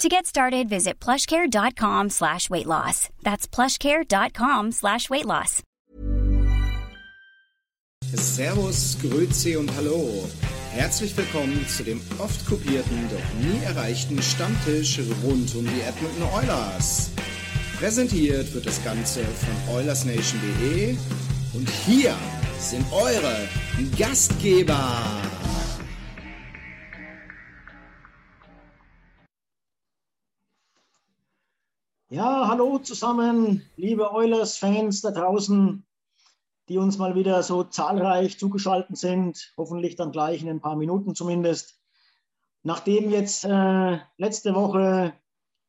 To get started, visit plushcare.com slash weight loss. That's plushcare.com slash weight loss. Servus, Grüezi und Hallo. Herzlich willkommen zu dem oft kopierten, doch nie erreichten Stammtisch rund um die Edmonton Oilers. Präsentiert wird das Ganze von OilersNation.de und hier sind eure Gastgeber. Ja, hallo zusammen, liebe Oilers-Fans da draußen, die uns mal wieder so zahlreich zugeschaltet sind, hoffentlich dann gleich in ein paar Minuten zumindest. Nachdem jetzt äh, letzte Woche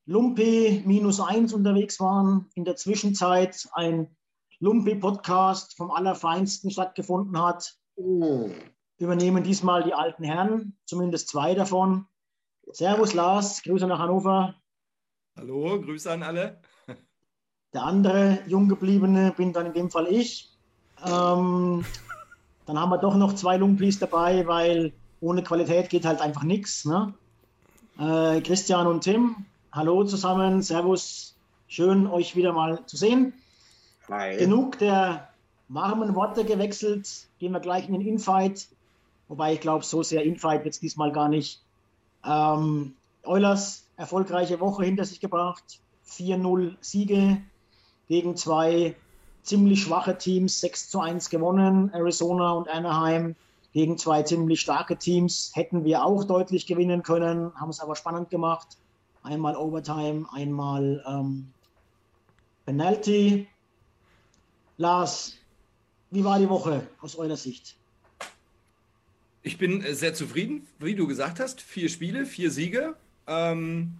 Lumpi minus eins unterwegs waren, in der Zwischenzeit ein Lumpi-Podcast vom Allerfeinsten stattgefunden hat, Oh. übernehmen diesmal die alten Herren, zumindest zwei davon. Servus Lars, Grüße nach Hannover. Hallo, Grüße an alle. Der andere Junggebliebene bin dann in dem Fall ich. Ähm, dann haben wir doch noch zwei Lumpis dabei, weil ohne Qualität geht halt einfach nichts. Ne? Äh, Christian und Tim, hallo zusammen, Servus, schön euch wieder mal zu sehen. Hi. Genug der warmen Worte gewechselt, gehen wir gleich in den Infight. Wobei ich glaube, so sehr Infight wird es diesmal gar nicht. Ähm, Eulers erfolgreiche Woche hinter sich gebracht. 4-0 Siege gegen zwei ziemlich schwache Teams, 6 zu 1 gewonnen. Arizona und Anaheim gegen zwei ziemlich starke Teams. Hätten wir auch deutlich gewinnen können, haben es aber spannend gemacht. Einmal Overtime, einmal ähm, Penalty. Lars, wie war die Woche aus eurer Sicht? Ich bin äh, sehr zufrieden, wie du gesagt hast. Vier Spiele, vier Siege. Ähm,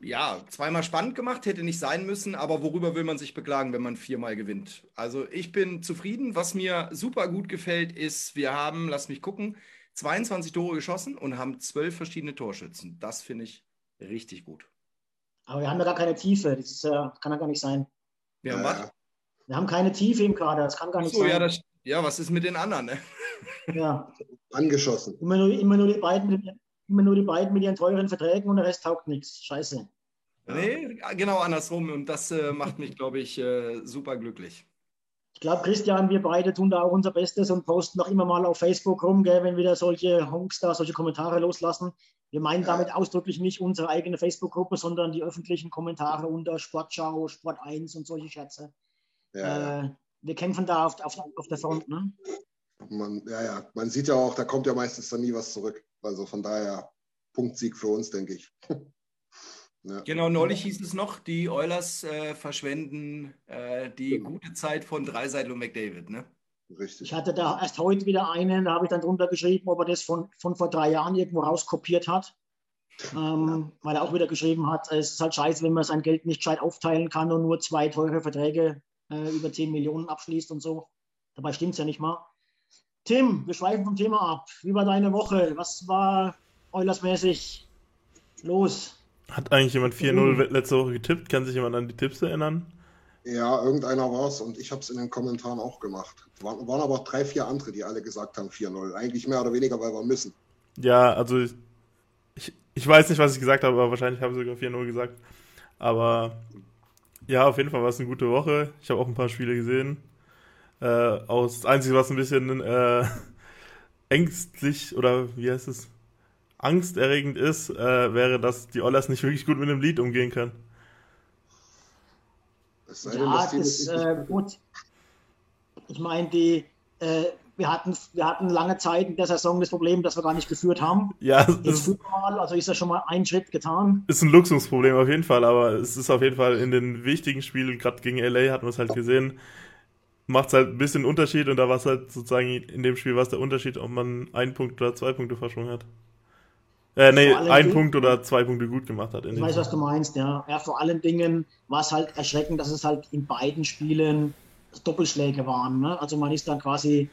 ja, zweimal spannend gemacht, hätte nicht sein müssen, aber worüber will man sich beklagen, wenn man viermal gewinnt? Also ich bin zufrieden. Was mir super gut gefällt, ist, wir haben, lass mich gucken, 22 Tore geschossen und haben zwölf verschiedene Torschützen. Das finde ich richtig gut. Aber wir haben ja gar keine Tiefe. Das ist, äh, kann ja gar nicht sein. Wir haben Ja, was? Wir haben keine Tiefe im Kader. Das kann gar nicht So, sein. ja, das, ja, was ist mit den anderen? Ne? ja. Angeschossen. Immer, nur, immer, nur die beiden mit, immer nur die beiden mit ihren teuren Verträgen und der Rest taugt nichts. Scheiße. Nee, genau andersrum. Und das äh, macht mich, glaube ich, äh, super glücklich. Ich glaube, Christian, wir beide tun da auch unser Bestes und posten noch immer mal auf Facebook rum, gell, wenn wieder solche Honks da solche Kommentare loslassen. Wir meinen Ja. damit ausdrücklich nicht unsere eigene Facebook-Gruppe, sondern die öffentlichen Kommentare unter Sportschau, Sport 1 und solche Scherze. Ja, Äh, wir kämpfen da auf, auf, auf der Front. Ne? Man, ja, ja. Man sieht ja auch, da kommt ja meistens dann nie was zurück. Also von daher Punktsieg für uns, denke ich. ja. Genau, neulich hieß es noch, die Oilers äh, verschwenden äh, die gute Zeit von Dreiseitel und McDavid, ne? Richtig. Ich hatte da erst heute wieder einen, da habe ich dann drunter geschrieben, ob er das von, von vor drei Jahren irgendwo rauskopiert hat. Ähm, Weil er auch wieder geschrieben hat, es ist halt scheiße, wenn man sein Geld nicht gescheit aufteilen kann und nur zwei teure Verträge äh, über 10 Millionen abschließt und so. Dabei stimmt es ja nicht mal. Tim, wir schweifen vom Thema ab. Wie war deine Woche? Was war Eulers-mäßig los? Hat eigentlich jemand 4-0 letzte Woche getippt? Kann sich jemand an die Tipps erinnern? Ja, irgendeiner war es und ich habe es in den Kommentaren auch gemacht. Waren, waren aber drei, vier andere, die alle gesagt haben 4-0. Eigentlich mehr oder weniger, weil wir müssen. Ja, also ich, ich weiß nicht, was ich gesagt habe, aber wahrscheinlich habe ich sogar 4-0 gesagt. Aber ja, auf jeden Fall war es eine gute Woche. Ich habe auch ein paar Spiele gesehen. Äh, aus, das Einzige, was ein bisschen äh, ängstlich oder wie heißt es? Angsterregend ist, äh, wäre, dass die Ollers nicht wirklich gut mit dem Lied umgehen können. Sei ja, das, das äh, gut. Ich meine, die, äh, wir, hatten, wir hatten lange Zeit in der Saison das Problem, dass wir gar nicht geführt haben. Ja, Jetzt mal, also ist ja schon mal ein Schritt getan. Ist ein Luxusproblem auf jeden Fall, aber es ist auf jeden Fall in den wichtigen Spielen, gerade gegen LA hatten wir es halt gesehen, macht es halt ein bisschen Unterschied und da war es halt sozusagen in dem Spiel war es der Unterschied, ob man einen Punkt oder zwei Punkte Vorsprung hat. Äh, nee, ein Punkt oder zwei Punkte gut gemacht hat. ich weiß, was du meinst, ja. Ja, vor allen Dingen war es halt erschreckend, dass es halt in beiden Spielen Doppelschläge waren. Ne? Also man ist dann quasi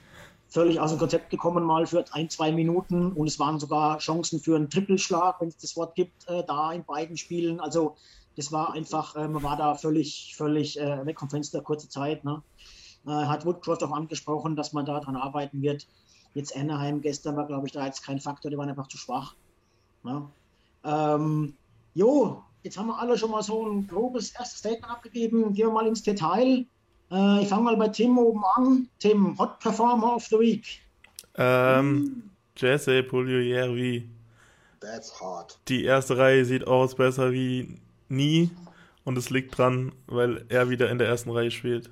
völlig aus dem Konzept gekommen mal für ein, zwei Minuten und es waren sogar Chancen für einen Trippelschlag, wenn es das Wort gibt, äh, da in beiden Spielen. Also das war einfach, äh, man war da völlig, völlig äh, weg vom Fenster, kurze Zeit. Ne? Äh, hat Woodcroft auch angesprochen, dass man daran arbeiten wird. Jetzt Anaheim gestern war, glaube ich, da jetzt kein Faktor, die waren einfach zu schwach. Ne? Ähm, jo, jetzt haben wir alle schon mal so ein grobes erstes Statement abgegeben. Gehen wir mal ins Detail. Äh, ich fange mal bei Tim oben an. Tim, Hot Performer of the Week. Ähm, Jesse Pugliarvi. That's hard. Die erste Reihe sieht aus besser wie nie und es liegt dran, weil er wieder in der ersten Reihe spielt.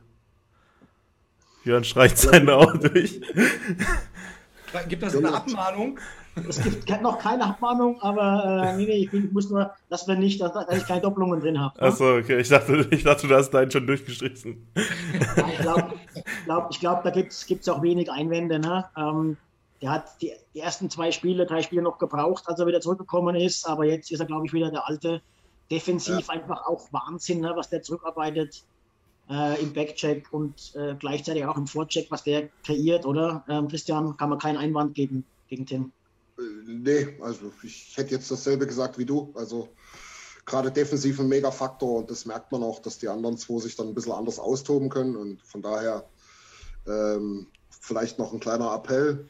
Jörn streicht seine Augen durch. Gibt das eine Abmahnung? Es gibt noch keine Abmahnung, aber äh, nee, nee, ich, bin, ich, muss nur, dass wir nicht, dass, dass ich keine Doppelungen drin habe. Ne? Achso, okay. Ich dachte, ich dachte, du hast deinen schon durchgestrichen. Ja, ich glaube, glaub, glaub, da gibt es auch wenig Einwände. Ne? Ähm, der hat die, die, ersten zwei Spiele, drei Spiele noch gebraucht, als er wieder zurückgekommen ist, aber jetzt ist er, glaube ich, wieder der alte. Defensiv ja. einfach auch Wahnsinn, ne, was der zurückarbeitet äh, im Backcheck und äh, gleichzeitig auch im Vorcheck, was der kreiert, oder? Ähm, Christian, kann man keinen Einwand geben gegen Tim. Äh, nee, also ich hätte jetzt dasselbe gesagt wie du. Also gerade defensiv ein Mega-Faktor und das merkt man auch, dass die anderen zwei sich dann ein bisschen anders austoben können und von daher ähm, vielleicht noch ein kleiner Appell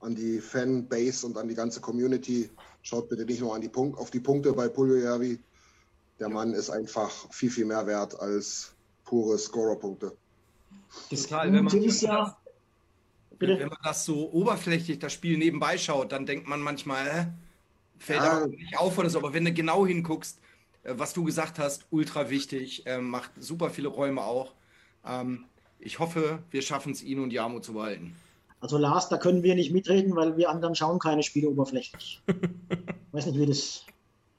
an die Fanbase und an die ganze Community. Schaut bitte nicht nur an die Punkt, auf die Punkte bei Pulio Järvi. Der Mann ist einfach viel, viel mehr wert als pure Scorerpunkte. Total, wenn man, ist ja, Bitte? Wenn man das so oberflächlich, das Spiel nebenbei schaut, dann denkt man manchmal, äh, fällt ja. nicht auf oder so. Aber wenn du genau hinguckst, äh, was du gesagt hast, ultra wichtig, äh, macht super viele Räume auch. Ähm, ich hoffe, wir schaffen es, ihn und Jamo zu behalten. Also Lars, da können wir nicht mitreden, weil wir anderen schauen keine Spiele oberflächlich. weiß nicht, wie das.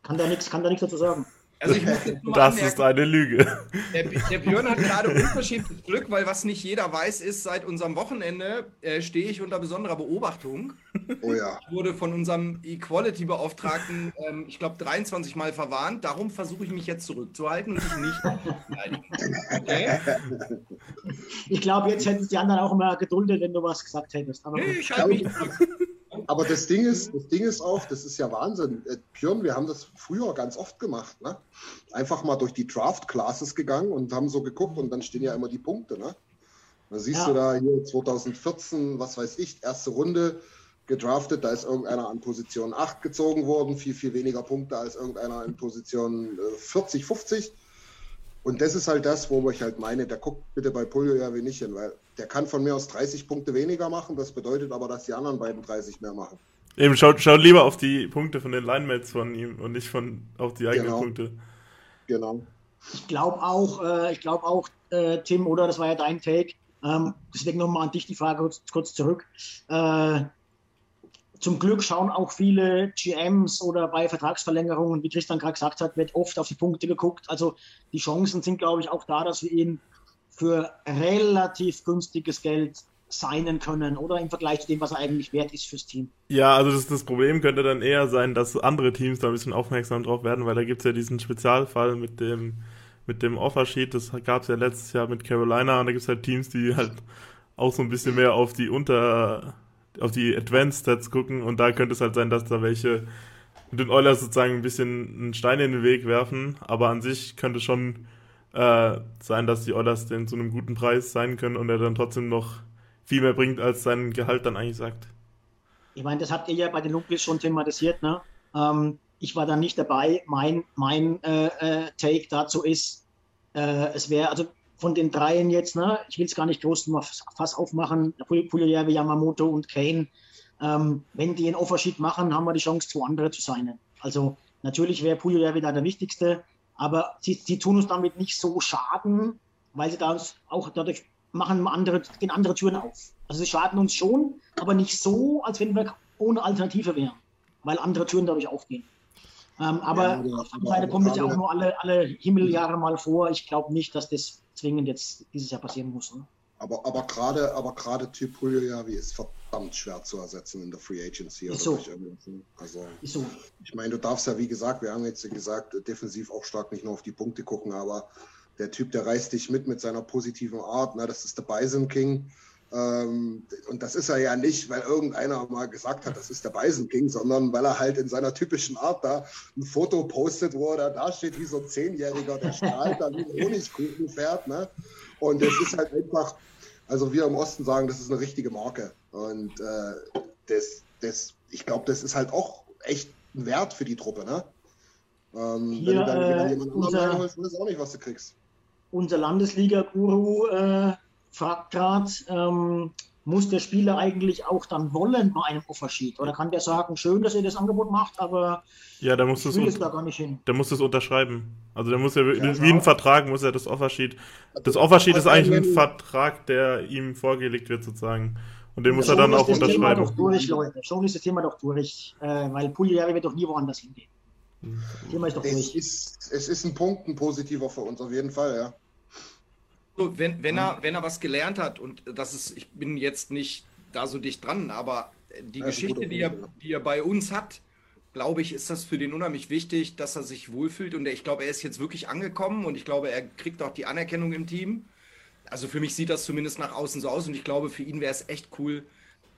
Kann da nichts, kann da nichts dazu sagen. Also ich muss das anmerken, ist eine Lüge. Der, der Björn hat gerade unverschämtes Glück, weil was nicht jeder weiß, ist, seit unserem Wochenende äh, stehe ich unter besonderer Beobachtung. Oh ja. Ich wurde von unserem Equality-Beauftragten, ähm, ich glaube, 23 Mal verwarnt. Darum versuche ich mich jetzt zurückzuhalten und mich nicht okay? Ich glaube, jetzt hätten die anderen auch immer geduldet, wenn du was gesagt hättest. Aber nee, ich halte mich zurück. Aber das Ding ist, das Ding ist auch, das ist ja Wahnsinn. Äh, Björn, wir haben das früher ganz oft gemacht. Ne? Einfach mal durch die Draft-Classes gegangen und haben so geguckt und dann stehen ja immer die Punkte. Ne? Da siehst ja. du da hier 2014, was weiß ich, erste Runde gedraftet, da ist irgendeiner an Position 8 gezogen worden, viel, viel weniger Punkte als irgendeiner in Position 40, äh, 50. Und das ist halt das, wo ich halt meine, der guckt bitte bei Puljo ja wie nicht hin, weil der kann von mir aus 30 Punkte weniger machen, das bedeutet aber, dass die anderen beiden 30 mehr machen. Eben, schaut, schaut lieber auf die Punkte von den Linemates von ihm und nicht von auf die eigenen genau. Punkte. Genau. Ich glaube auch, äh, ich glaube auch, äh, Tim, oder das war ja dein Take. Ähm, deswegen nochmal an dich die Frage kurz, kurz zurück. Äh, zum Glück schauen auch viele GMs oder bei Vertragsverlängerungen, wie Christian gerade gesagt hat, wird oft auf die Punkte geguckt. Also die Chancen sind, glaube ich, auch da, dass wir ihn für relativ günstiges Geld signen können oder im Vergleich zu dem, was er eigentlich wert ist fürs Team. Ja, also das, das Problem könnte dann eher sein, dass andere Teams da ein bisschen aufmerksam drauf werden, weil da gibt es ja diesen Spezialfall mit dem, mit dem Offersheet, das gab es ja letztes Jahr mit Carolina und da gibt es halt Teams, die halt auch so ein bisschen mehr auf die Unter auf die Advanced Stats gucken und da könnte es halt sein, dass da welche mit den Oilers sozusagen ein bisschen einen Stein in den Weg werfen, aber an sich könnte schon äh, sein, dass die Oilers den zu einem guten Preis sein können und er dann trotzdem noch viel mehr bringt, als sein Gehalt dann eigentlich sagt. Ich meine, das habt ihr ja bei den Lumpis schon thematisiert, ne? Ähm, ich war da nicht dabei. Mein, mein äh, äh, Take dazu ist, äh, es wäre, also von den dreien jetzt, ne, ich will es gar nicht groß mal Fass aufmachen, Pugliajewe, Yamamoto und Kane, ähm, wenn die einen Offersheet machen, haben wir die Chance, zwei andere zu sein. Also natürlich wäre Pugliajewe da der wichtigste, aber sie, sie tun uns damit nicht so Schaden, weil sie da auch dadurch machen andere, gehen andere Türen auf. Also sie schaden uns schon, aber nicht so, als wenn wir ohne Alternative wären, weil andere Türen dadurch aufgehen. Ähm, aber ja, auf der anderen Seite kommt es ja auch nur alle, alle Himmeljahre mal vor. Ich glaube nicht, dass das zwingend jetzt dieses Jahr passieren muss. Ne? Aber, aber gerade aber gerade Typ Puljavi ist verdammt schwer zu ersetzen in der Free Agency. Ist so. Also, ist so. Ich meine, du darfst ja, wie gesagt, wir haben jetzt gesagt, defensiv auch stark nicht nur auf die Punkte gucken, aber der Typ, der reißt dich mit mit seiner positiven Art. Ne? Das ist der Bison King. Ähm, und das ist er ja nicht, weil irgendeiner mal gesagt hat, das ist der Bison King, sondern weil er halt in seiner typischen Art da ein Foto postet, wo er da steht wie so ein Zehnjähriger, der strahlt da wie ein Honigkuchen fährt. Ne? Und das ist halt einfach, also wir im Osten sagen, das ist eine richtige Marke. Und äh, das, das, ich glaube, das ist halt auch echt ein Wert für die Truppe. Ne? Ähm, Hier, wenn du dann äh, jemand anderen reinholst, weißt du auch nicht, was du kriegst. Unser Landesliga-Guru äh, fragt gerade, ähm, muss der Spieler eigentlich auch dann wollen bei einem Offersheet? Oder kann der sagen, schön, dass ihr das Angebot macht, aber ja, der muss ich will es da gar nicht hin. Der muss das unterschreiben. Also der muss ja, ja wie ein Vertrag muss er das Offersheet. Das Offersheet ist eigentlich ein Vertrag, der ihm vorgelegt wird sozusagen. Und den muss er dann auch das unterschreiben. Thema doch durch, Leute. Schon ist das Thema doch durch, äh, weil Pugliari wird doch nie woanders hingehen. Das Thema ist doch durch. Es ist, es ist ein Punkt, ein positiver für uns auf jeden Fall, ja. So, wenn, wenn, er, wenn er was gelernt hat, und das ist, ich bin jetzt nicht da so dicht dran, aber die ja, Geschichte, die er, die er bei uns hat, glaube ich, ist das für den unheimlich wichtig, dass er sich wohlfühlt. Und ich glaube, er ist jetzt wirklich angekommen und ich glaube, er kriegt auch die Anerkennung im Team. Also für mich sieht das zumindest nach außen so aus und ich glaube, für ihn wäre es echt cool,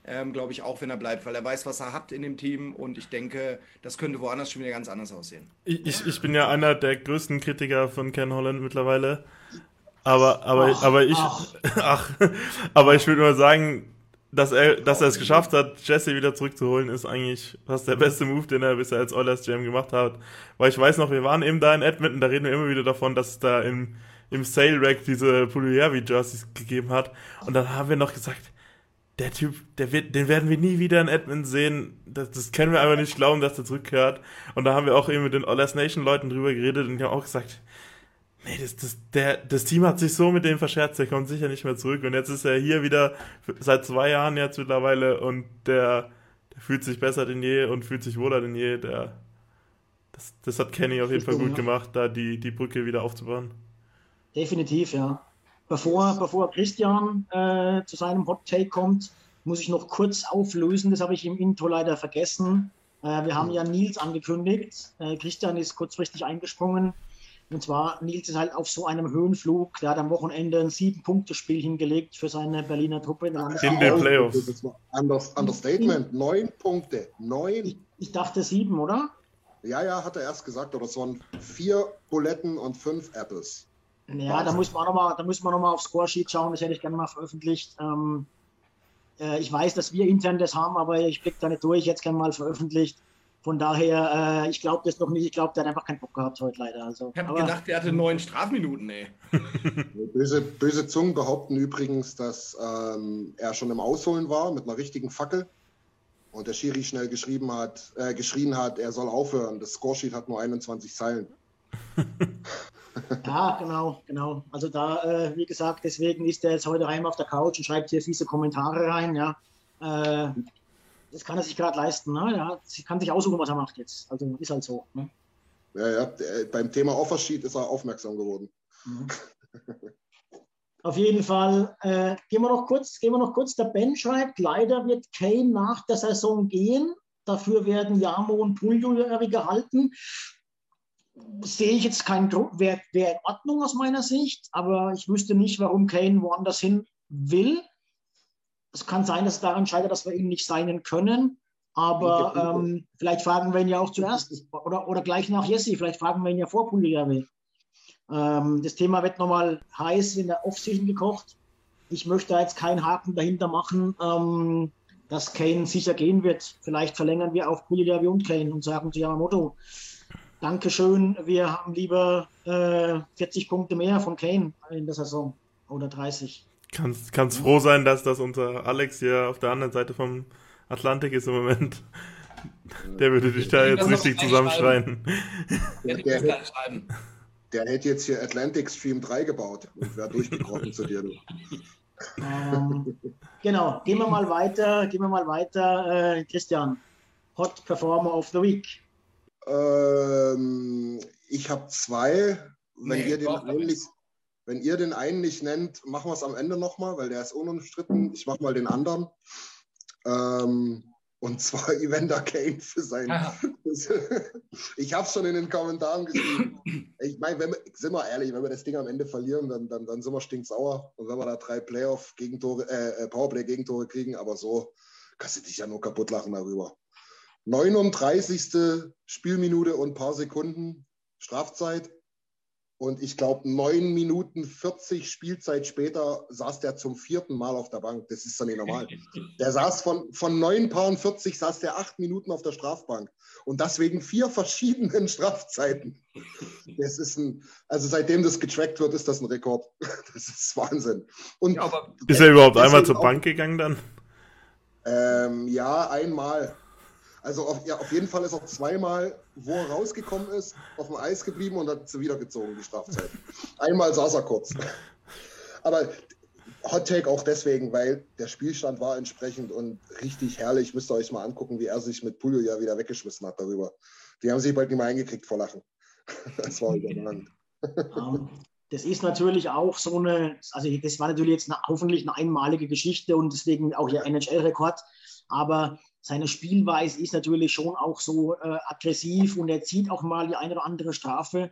ähm, glaube ich auch, wenn er bleibt, weil er weiß, was er hat in dem Team und ich denke, das könnte woanders schon wieder ganz anders aussehen. Ich, ich, ich bin ja einer der größten Kritiker von Ken Holland mittlerweile. Aber, aber, ach, aber ich, ach. ach, aber ich würde nur sagen, dass er, dass er es geschafft hat, Jesse wieder zurückzuholen, ist eigentlich fast der beste Move, den er bisher als Oilers GM gemacht hat. Weil ich weiß noch, wir waren eben da in Edmonton, da reden wir immer wieder davon, dass es da im, im Sale Rack diese Puljujervi Jerseys gegeben hat. Und dann haben wir noch gesagt, der Typ, der wird, den werden wir nie wieder in Edmonton sehen. Das, das können wir einfach nicht glauben, dass er zurückkehrt. Und da haben wir auch eben mit den Oilers Nation Leuten drüber geredet und die haben auch gesagt, Nee, das, das, der, das Team hat sich so mit dem verscherzt, der kommt sicher nicht mehr zurück. Und jetzt ist er hier wieder seit zwei Jahren jetzt mittlerweile und der, der fühlt sich besser denn je und fühlt sich wohler denn je. Der, das, das hat Kenny auf jeden Fall gut gemacht, da die, die Brücke wieder aufzubauen. Definitiv, ja. Bevor, bevor Christian äh, zu seinem Hot Take kommt, muss ich noch kurz auflösen. Das habe ich im Intro leider vergessen. Äh, wir haben ja Nils angekündigt. Äh, Christian ist kurzfristig eingesprungen. Und zwar, Nils ist halt auf so einem Höhenflug. Der hat am Wochenende ein Sieben-Punkte-Spiel hingelegt für seine Berliner Truppe. In, in den Playoffs. Das war Understatement. Neun Punkte. Neun. Ich, ich, dachte sieben, oder? Ja, ja, hat er erst gesagt. Aber es waren vier Buletten und fünf Apples. Ja, da muss man nochmal noch, mal, aufs Scoresheet schauen. Das hätte ich gerne mal veröffentlicht. Ähm, äh, ich weiß, dass wir intern das haben, aber ich blicke da nicht durch. Jetzt gerne mal veröffentlicht. Von daher, äh, ich glaube das noch nicht. Ich glaube, der hat einfach keinen Bock gehabt heute leider. Also, ich habe gedacht, der hatte neun Strafminuten, ey. böse, böse Zungen behaupten übrigens, dass ähm, er schon im Ausholen war mit einer richtigen Fackel und der Schiri schnell geschrieben hat, äh, geschrien hat, er soll aufhören. Das Scoresheet hat nur 21 Zeilen. ja, genau, genau. Also da, äh, wie gesagt, deswegen ist er jetzt heute heim auf der Couch und schreibt hier fiese Kommentare rein, ja. Äh, das kann er sich gerade leisten. Ne? Er kann sich aussuchen, was er macht jetzt. Also ist halt so. Ne? Ja, ja, beim Thema Offersheet ist er aufmerksam geworden. Mhm. Auf jeden Fall, äh, gehen, wir noch kurz, gehen wir noch kurz. Der Ben schreibt, leider wird Kane nach der Saison gehen. Dafür werden Jamo und Puljujärvi gehalten. Sehe ich jetzt keinen Druck, wäre wär in Ordnung aus meiner Sicht, aber ich wüsste nicht, warum Kane woanders hin will. Es kann sein, dass es daran scheitert, dass wir ihn nicht signen können. Aber ähm, vielleicht fragen wir ihn ja auch zuerst oder, oder gleich nach Jesse. Vielleicht fragen wir ihn ja vor Pugliavi. Ähm, das Thema wird nochmal heiß in der Offseason gekocht. Ich möchte da jetzt keinen Haken dahinter machen, ähm, dass Kane sicher gehen wird. Vielleicht verlängern wir auch Pugliavi und Kane und sagen zu Yamamoto, Dankeschön, wir haben lieber äh, 40 Punkte mehr von Kane in der Saison oder 30. Kannst, kannst froh sein, dass das unser Alex hier auf der anderen Seite vom Atlantik ist im Moment. Der würde dich da jetzt richtig zusammenschreien. Der, der, der hätte jetzt hier Atlantic Stream 3 gebaut und wäre durchgebrochen zu dir. Ähm, genau, gehen wir mal weiter, gehen wir mal weiter. Äh, Christian, Hot Performer of the Week. Ähm, ich habe zwei. Wenn, Nee, ihr den nicht, wenn ihr den einen nicht nennt, machen wir es am Ende nochmal, weil der ist unumstritten. Ich mache mal den anderen. Ähm, und zwar Evander Kane für sein. Ja. ich habe es schon in den Kommentaren geschrieben. Ich meine, wenn wir, sind wir ehrlich, wenn wir das Ding am Ende verlieren, dann, dann, dann sind wir stinksauer. Und wenn wir da drei Playoff-Gegentore, äh, äh, Powerplay-Gegentore kriegen, aber so kannst du dich ja nur kaputt lachen darüber. 39. Spielminute und ein paar Sekunden Strafzeit. Und ich glaube, 9 Minuten 40 Spielzeit später saß der zum vierten Mal auf der Bank. Das ist doch nicht normal. Der saß von, von 9 Paaren 40, saß der 8 Minuten auf der Strafbank. Und das wegen vier verschiedenen Strafzeiten. Das ist ein, also seitdem das getrackt wird, ist das ein Rekord. Das ist Wahnsinn. Und Ja, aber Ist er überhaupt einmal zur auch- Bank gegangen dann? Ähm, ja, einmal. Also auf, ja, auf jeden Fall ist er zweimal, wo er rausgekommen ist, auf dem Eis geblieben und hat sie wiedergezogen, die Strafzeit. Einmal saß er kurz. Aber Hot Take auch deswegen, weil der Spielstand war entsprechend und richtig herrlich. Müsst ihr euch mal angucken, wie er sich mit Pulio ja wieder weggeschmissen hat darüber. Die haben sich bald nicht mehr eingekriegt vor Lachen. Das war überragend. Ähm, das ist natürlich auch so eine, also das war natürlich jetzt eine, hoffentlich eine einmalige Geschichte und deswegen auch ihr NHL-Rekord. Aber seine Spielweise ist natürlich schon auch so äh, aggressiv und er zieht auch mal die eine oder andere Strafe.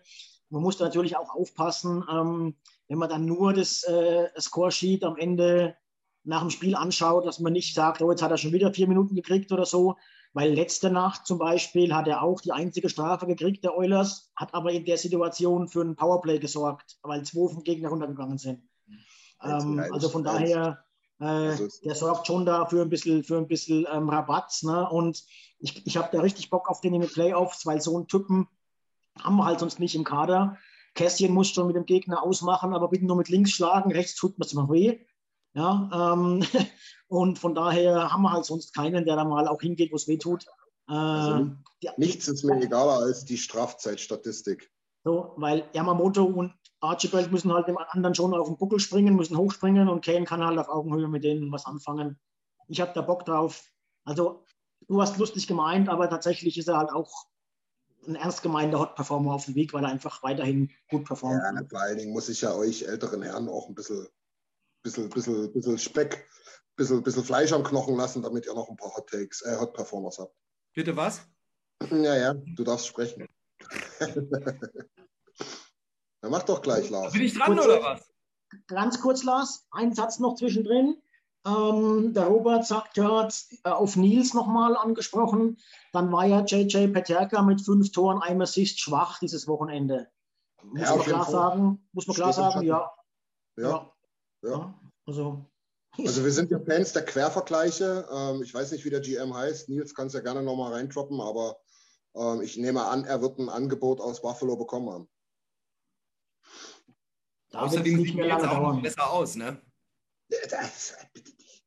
Man muss da natürlich auch aufpassen, ähm, wenn man dann nur das äh, Score-Sheet am Ende nach dem Spiel anschaut, dass man nicht sagt, oh, jetzt hat er schon wieder vier Minuten gekriegt oder so, weil letzte Nacht zum Beispiel hat er auch die einzige Strafe gekriegt, der Oilers, hat aber in der Situation für ein Powerplay gesorgt, weil zwei vom Gegner runtergegangen sind. Ähm, also von daher, äh, der sorgt schon da für ein bisschen, für ein bisschen ähm, Rabatt. Ne? Und ich, ich habe da richtig Bock auf den in den Playoffs, weil so einen Typen haben wir halt sonst nicht im Kader. Kästchen muss schon mit dem Gegner ausmachen, aber bitte nur mit links schlagen, rechts tut mir es immer weh. Ja, ähm, und von daher haben wir halt sonst keinen, der da mal auch hingeht, wo es weh tut. Äh, Also Nichts ist mir egaler als die Strafzeitstatistik. So, weil Yamamoto und Archibald müssen halt dem anderen schon auf den Buckel springen, müssen hochspringen und Kane kann halt auf Augenhöhe mit denen was anfangen. Ich habe da Bock drauf. Also, du hast lustig gemeint, aber tatsächlich ist er halt auch ein ernst gemeinter Hot Performer auf dem Weg, weil er einfach weiterhin gut performt. Ja, vor allen Dingen muss ich ja euch älteren Herren auch ein bisschen, bisschen, bisschen, bisschen Speck, bisschen, bisschen Fleisch am Knochen lassen, damit ihr noch ein paar Hot Takes, äh, Hot Performers habt. bitte was? Ja, ja, du darfst sprechen. Dann mach doch gleich, Lars. Bin ich dran Gut, oder was? Ganz kurz, Lars, ein Satz noch zwischendrin. Ähm, der Robert sagt, er hat äh, auf Nils nochmal angesprochen. Dann war ja JJ Peterka mit fünf Toren, einem Assist schwach dieses Wochenende. Muss Ja, man klar Fall. sagen, muss man klar Steht sagen, ja. Ja, ja. ja. Also, Also wir sind ja Fans der Quervergleiche. Ähm, ich weiß nicht, wie der GM heißt. Nils kann es ja gerne nochmal reindroppen, aber ähm, ich nehme an, er wird ein Angebot aus Buffalo bekommen haben. Da Außerdem sieht mir jetzt auch noch dauern. besser aus, ne? Das, bitte nicht.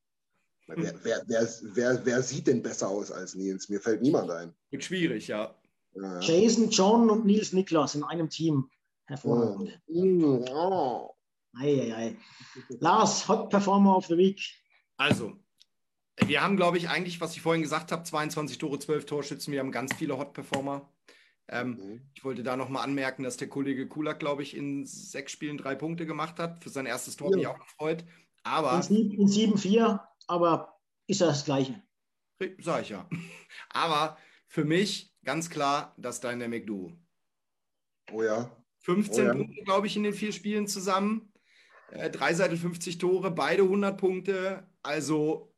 Wer, wer, wer, wer, wer sieht denn besser aus als Nils? Mir fällt niemand ein. Wird schwierig, ja. Ja, ja. Jason, John und Nils Niklas in einem Team. Hervorragend. Oh. Ei, ei, ei. Lars, Hot Performer of the Week. Also, wir haben, glaube ich, eigentlich, was ich vorhin gesagt habe, 22 Tore, 12 Torschützen. Wir haben ganz viele Hot-Performer. Ähm, Mhm. ich wollte da nochmal anmerken, dass der Kollege Kulak, glaube ich, in sechs Spielen drei Punkte gemacht hat. Für sein erstes Tor Ja. bin ich auch gefreut. Aber, in 7-4, aber ist ja das Gleiche. sag ich ja. Aber für mich ganz klar das Dynamic Duo. oh ja. 15 Oh ja. Punkte, glaube ich, in den vier Spielen zusammen. Äh, drei Seite 50 Tore, beide 100 Punkte. Also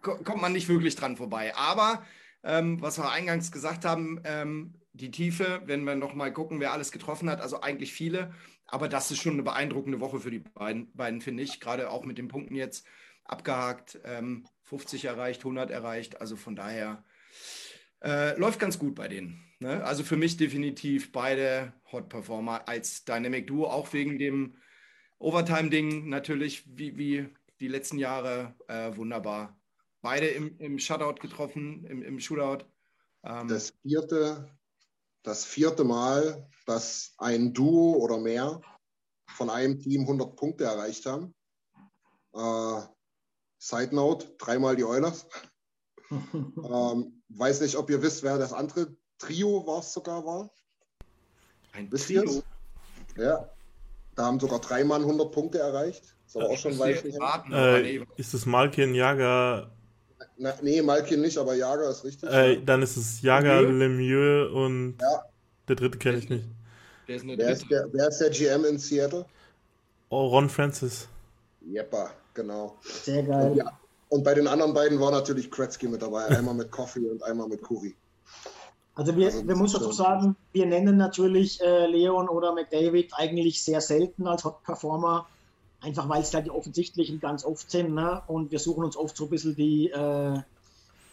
ko- kommt man nicht wirklich dran vorbei. Aber ähm, was wir eingangs gesagt haben, ähm, die Tiefe, wenn wir noch mal gucken, wer alles getroffen hat, also eigentlich viele. Aber das ist schon eine beeindruckende Woche für die beiden, beiden finde ich. Gerade auch mit den Punkten jetzt abgehakt, ähm, 50 erreicht, 100 erreicht. Also von daher äh, läuft ganz gut bei denen. Ne? Also für mich definitiv beide Hot Performer als Dynamic Duo, auch wegen dem Overtime-Ding natürlich, wie, wie die letzten Jahre äh, wunderbar. Beide im, im Shutout getroffen, im, im Shootout. Ähm, Das vierte das vierte Mal, dass ein Duo oder mehr von einem Team 100 Punkte erreicht haben. Äh, Side Note, dreimal die Oilers. ähm, weiß nicht, ob ihr wisst, wer das andere Trio war sogar war. Ein Wisst Trio. Ja. Da haben sogar drei Mann 100 Punkte erreicht. Ist aber auch schon weit warten, Äh, ist es Malkin, Jager, Na, nee, Malkin nicht, aber Jager ist richtig. äh, dann ist es Jager, Lemieux? Lemieux und Ja. der dritte kenne ich nicht. Ist wer, ist dritte. der, wer ist der GM in Seattle? Oh, Ron Francis. Jeppa, genau. Sehr geil. Ja. Und bei den anderen beiden war natürlich Kretzky mit dabei. Einmal mit Coffee und einmal mit Kuri. Also wir, Also wir müssen dazu sagen, wir nennen natürlich äh, Leon oder McDavid eigentlich sehr selten als Hot Performer, einfach weil es da die offensichtlichen ganz oft sind. Ne? Und wir suchen uns oft so ein bisschen die, äh,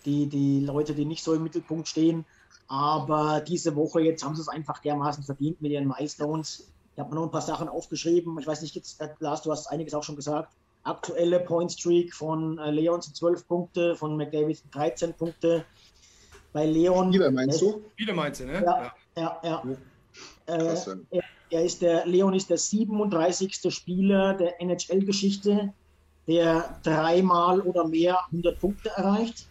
die, die Leute, die nicht so im Mittelpunkt stehen. Aber diese Woche jetzt haben sie es einfach dermaßen verdient mit ihren Milestones. Ich habe mir noch ein paar Sachen aufgeschrieben. Ich weiß nicht, jetzt, äh, Lars, du hast einiges auch schon gesagt. Aktuelle Point Streak von äh, Leon sind 12 Punkte, von McDavid sind 13 Punkte. Bei Leon. Viele meinst du? Viele meinst du, ne? Ja. Ja, ja. Äh, Krass, ja. Er, ist der, Leon ist der 37. Spieler der NHL-Geschichte, der dreimal oder mehr 100 Punkte erreicht.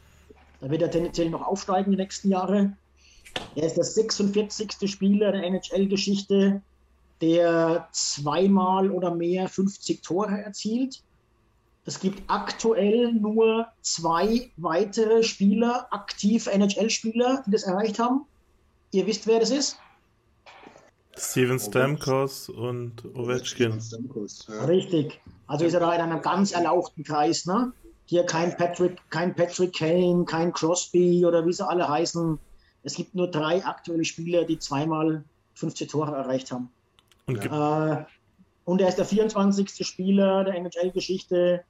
Da wird er tendenziell noch aufsteigen die nächsten Jahre. Er ist der 46. Spieler der NHL-Geschichte, der zweimal oder mehr 50 Tore erzielt. Es gibt aktuell nur zwei weitere Spieler, aktiv NHL-Spieler, die das erreicht haben. Ihr wisst, wer das ist? Steven Stamkos und Ovechkin. Stamkos, ja. Richtig. Also ist er da in einem ganz erlauchten Kreis, ne? Hier kein Patrick, kein Patrick Kane, kein Crosby oder wie sie alle heißen. Es gibt nur drei aktuelle Spieler, die zweimal 15 Tore erreicht haben. Und Äh, und er ist der 24. Spieler der NHL-Geschichte,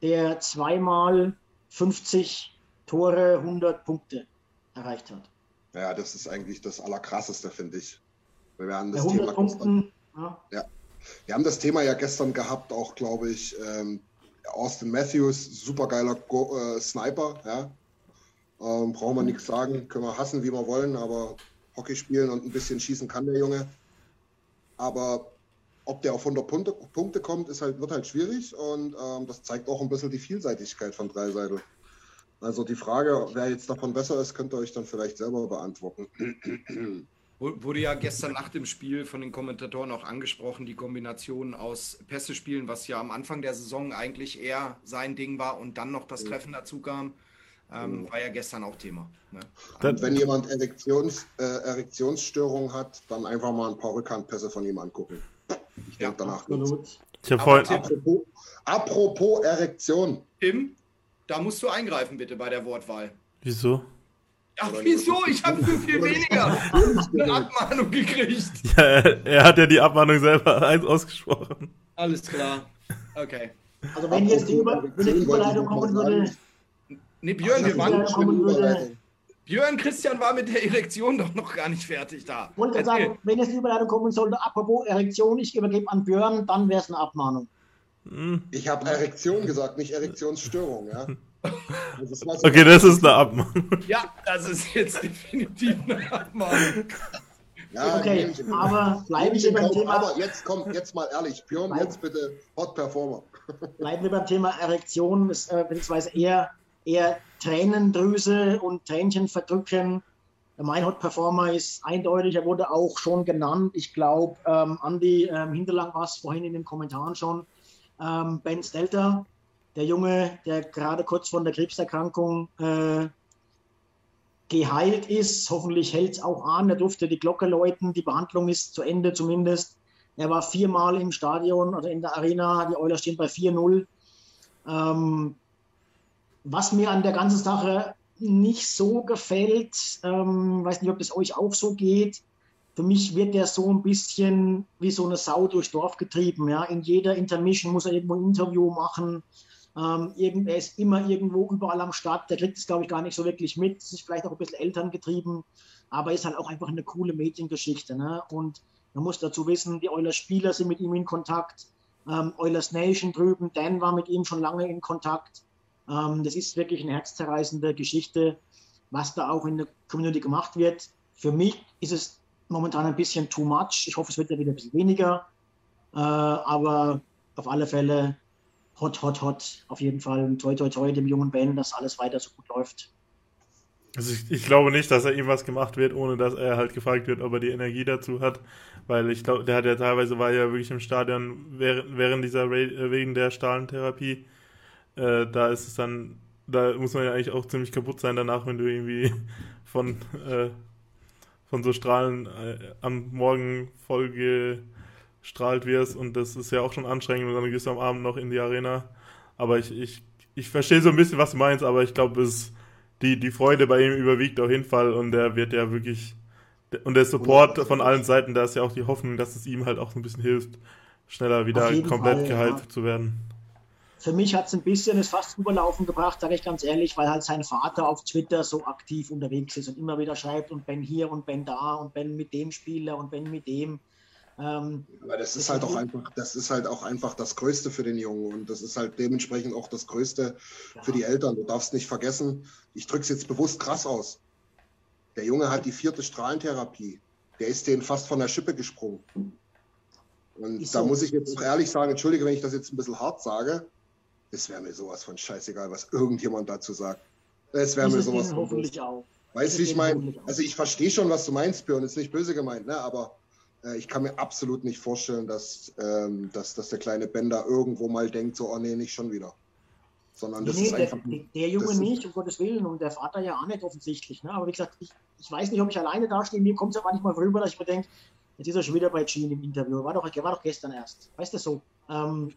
der zweimal 50 Tore, 100 Punkte erreicht hat. Ja, das ist eigentlich das Allerkrasseste, finde ich. Wir haben das 100 Thema gestern, Punkten, ja, wir haben das Thema ja gestern gehabt, auch glaube ich, ähm, Austin Matthews, supergeiler Go äh, Sniper, ja. Ähm, brauchen wir nichts sagen, können wir hassen, wie wir wollen, aber Hockey spielen und ein bisschen schießen kann der Junge. Aber ob der auf 100 Punkte, Punkte kommt, ist halt, wird halt schwierig und ähm, das zeigt auch ein bisschen die Vielseitigkeit von Dreiseitel. Also die Frage, wer jetzt davon besser ist, könnt ihr euch dann vielleicht selber beantworten. Wu- Wurde ja gestern nach dem Spiel von den Kommentatoren auch angesprochen, die Kombination aus Pässe spielen, was ja am Anfang der Saison eigentlich eher sein Ding war und dann noch das Treffen dazu kam, ähm, war ja gestern auch Thema. Ne? Und wenn jemand Erektions, äh, Erektionsstörung hat, dann einfach mal ein paar Rückhandpässe von ihm angucken. Ich Ja, denke danach ich habe vorhin, Apropos, apropos Erektion. Tim, da musst du eingreifen bitte bei der Wortwahl. wieso? Ach, wieso? Ich habe für viel weniger eine Abmahnung gekriegt. Ja, er, hat ja die Abmahnung selber ausgesprochen. Alles klar. Okay. Also wenn jetzt die, Über wenn die Überleitung kommen würde, Nee, Björn, wir Ja, waren, kommen würde- Björn Christian war mit der Erektion doch noch gar nicht fertig da. Ich wollte sagen, wenn jetzt die Überleitung kommen sollte, apropos Erektion, ich übergebe an Björn, dann wäre es eine Abmahnung. Hm. Ich habe Erektion gesagt, nicht Erektionsstörung. Ja? Also das war so- Okay, das ist eine Abmahnung. Ja, das ist jetzt definitiv eine Abmahnung. Ja, Okay, aber bleiben wir beim. Thema. Aber jetzt kommt, jetzt mal ehrlich, Björn, jetzt bitte Hot Performer. Bleiben wir beim Thema Erektion, ist, äh, beziehungsweise eher, eher Tränendrüse und Tränchen verdrücken. Der Meinhot Performer ist eindeutig, er wurde auch schon genannt. Ich glaube, ähm, Andi ähm, Hinterlang war es vorhin in den Kommentaren schon. Ähm, ben Stelter, der Junge, der gerade kurz von der Krebserkrankung äh, geheilt ist. Hoffentlich hält es auch an. Er durfte die Glocke läuten. Die Behandlung ist zu Ende zumindest. Er war viermal im Stadion oder in der Arena. Die Oilers stehen bei 4-0. Ähm, was mir an der ganzen Sache nicht so gefällt, ähm, weiß nicht, ob das euch auch so geht. Für mich wird der so ein bisschen wie so eine Sau durchs Dorf getrieben. Ja? In jeder Intermission muss er irgendwo ein Interview machen. Ähm, er ist immer irgendwo überall am Start. Der kriegt es, glaube ich, gar nicht so wirklich mit. Ist vielleicht auch ein bisschen elterngetrieben, aber ist halt auch einfach eine coole Mediengeschichte. Ne? Und man muss dazu wissen, die Oilers Spieler sind mit ihm in Kontakt. Ähm, Oilers Nation drüben, Dan war mit ihm schon lange in Kontakt. Ähm, das ist wirklich eine herzzerreißende Geschichte, was da auch in der Community gemacht wird. Für mich ist es momentan ein bisschen too much. Ich hoffe, es wird ja wieder ein bisschen weniger. Äh, aber auf alle Fälle hot, hot, hot. Auf jeden Fall toi, toi, toi dem jungen Ben, dass alles weiter so gut läuft. Also ich, ich, glaube nicht, dass er ihm was gemacht wird, ohne dass er halt gefragt wird, ob er die Energie dazu hat. Weil ich glaube, der hat ja teilweise war ja wirklich im Stadion während, während dieser äh, wegen der Stahlentherapie. Äh, da ist es dann, da muss man ja eigentlich auch ziemlich kaputt sein danach, wenn du irgendwie von, äh, von so Strahlen äh, am Morgen voll gestrahlt wirst und das ist ja auch schon anstrengend und dann gehst du am Abend noch in die Arena. Aber ich, ich, ich verstehe so ein bisschen, was du meinst, aber ich glaube, es die, die Freude bei ihm überwiegt auf jeden Fall und er wird ja wirklich und der Support von allen Seiten, da ist ja auch die Hoffnung, dass es ihm halt auch so ein bisschen hilft, schneller wieder komplett Fall, geheilt ja. zu werden. Für mich hat es ein bisschen das fast überlaufen gebracht, sage ich ganz ehrlich, weil halt sein Vater auf Twitter so aktiv unterwegs ist und immer wieder schreibt und Ben hier und Ben da und Ben mit dem Spieler und Ben mit dem. Ähm, Aber das ist halt auch einfach, das ist halt auch einfach das Größte für den Jungen und das ist halt dementsprechend auch das Größte ja. für die Eltern. Du darfst nicht vergessen, ich drücke es jetzt bewusst krass aus. Der Junge hat die vierte Strahlentherapie. Der ist denen fast von der Schippe gesprungen. Und ist da so. muss ich jetzt auch ehrlich sagen, entschuldige, wenn ich das jetzt ein bisschen hart sage, es wäre mir sowas von scheißegal, was irgendjemand dazu sagt. Es wäre mir sowas von. Hoffentlich auch. Weißt du, wie ich meine? Also ich verstehe schon, was du meinst, Björn, ist nicht böse gemeint, ne? aber ich kann mir absolut nicht vorstellen, dass, ähm, dass, dass der kleine Bender irgendwo mal denkt, so, oh nee, nicht schon wieder. Sondern das nee, ist einfach. Der, der Junge nicht, um Gottes Willen, und der Vater ja auch nicht offensichtlich. Ne? Aber wie gesagt, ich, ich weiß nicht, ob ich alleine dastehe. Mir kommt es aber manchmal rüber, dass ich mir denke, jetzt ist er schon wieder bei Gene im Interview. War doch, war doch gestern erst. Weißt du so? Ähm,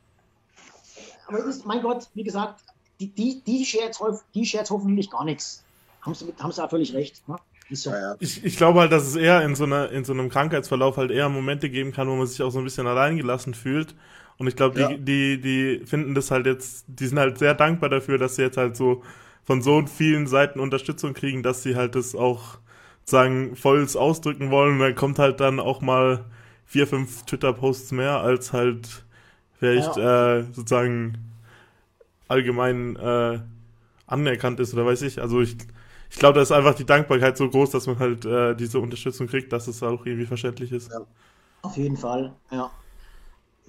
aber es ist, mein Gott, wie gesagt, die, die, die schert die hoffentlich gar nichts. Haben sie, haben sie auch völlig recht. Ne? Ja, Ich, ich glaube halt, dass es eher in so, einer, in so einem Krankheitsverlauf halt eher Momente geben kann, wo man sich auch so ein bisschen alleingelassen fühlt. Und ich glaube, die, ja. die, die finden das halt jetzt, die sind halt sehr dankbar dafür, dass sie jetzt halt so von so vielen Seiten Unterstützung kriegen, dass sie halt das auch sagen volles ausdrücken wollen. Und dann kommt halt dann auch mal vier, fünf Twitter-Posts mehr, als halt vielleicht äh, sozusagen allgemein äh, anerkannt ist oder weiß ich. Also ich ich glaube, da ist einfach die Dankbarkeit so groß, dass man halt äh, diese Unterstützung kriegt, dass es auch irgendwie verständlich ist. Ja. Auf jeden Fall, ja.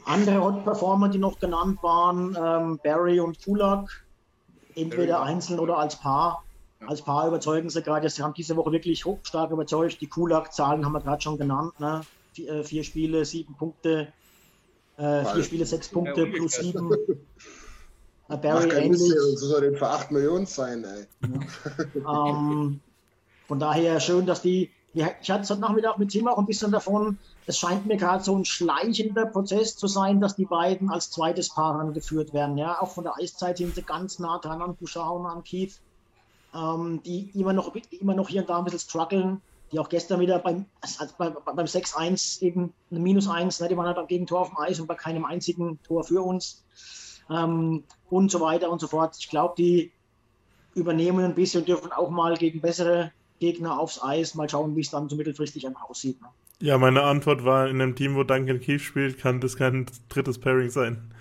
Andere Hot-Performer, die noch genannt waren, ähm, Barry und Kulak, entweder Barry. einzeln oder als Paar. Als Paar überzeugen sie gerade. Sie haben diese Woche wirklich stark überzeugt. Die Kulak-Zahlen haben wir gerade schon genannt. Ne? Vier, äh, vier, Spiele, sieben Punkte. Äh, vier Spiele, sechs Punkte plus sieben. Barry Mach ähnlich. So soll den für 8 Millionen sein, ey. Ja. ähm, von daher schön, dass die. Ich hatte heute Nachmittag mit Tim auch ein bisschen davon. Es scheint mir gerade so ein schleichender Prozess zu sein, dass die beiden als zweites Paar angeführt werden. Ja, auch von der Eiszeit sind sie ganz nah dran an Bouchard und an Keith, ähm, die immer noch, die immer noch hier und da ein bisschen strugglen die auch gestern wieder beim, also beim, beim 6-1 eben eine Minus 1, ne, die waren halt beim Gegentor auf dem Eis und bei keinem einzigen Tor für uns ähm, und so weiter und so fort. Ich glaube, die übernehmen ein bisschen, dürfen auch mal gegen bessere Gegner aufs Eis mal schauen, wie es dann so mittelfristig einfach aussieht. Ne? Ja, meine Antwort war, in einem Team, wo Duncan Keith spielt, kann das kein drittes Pairing sein.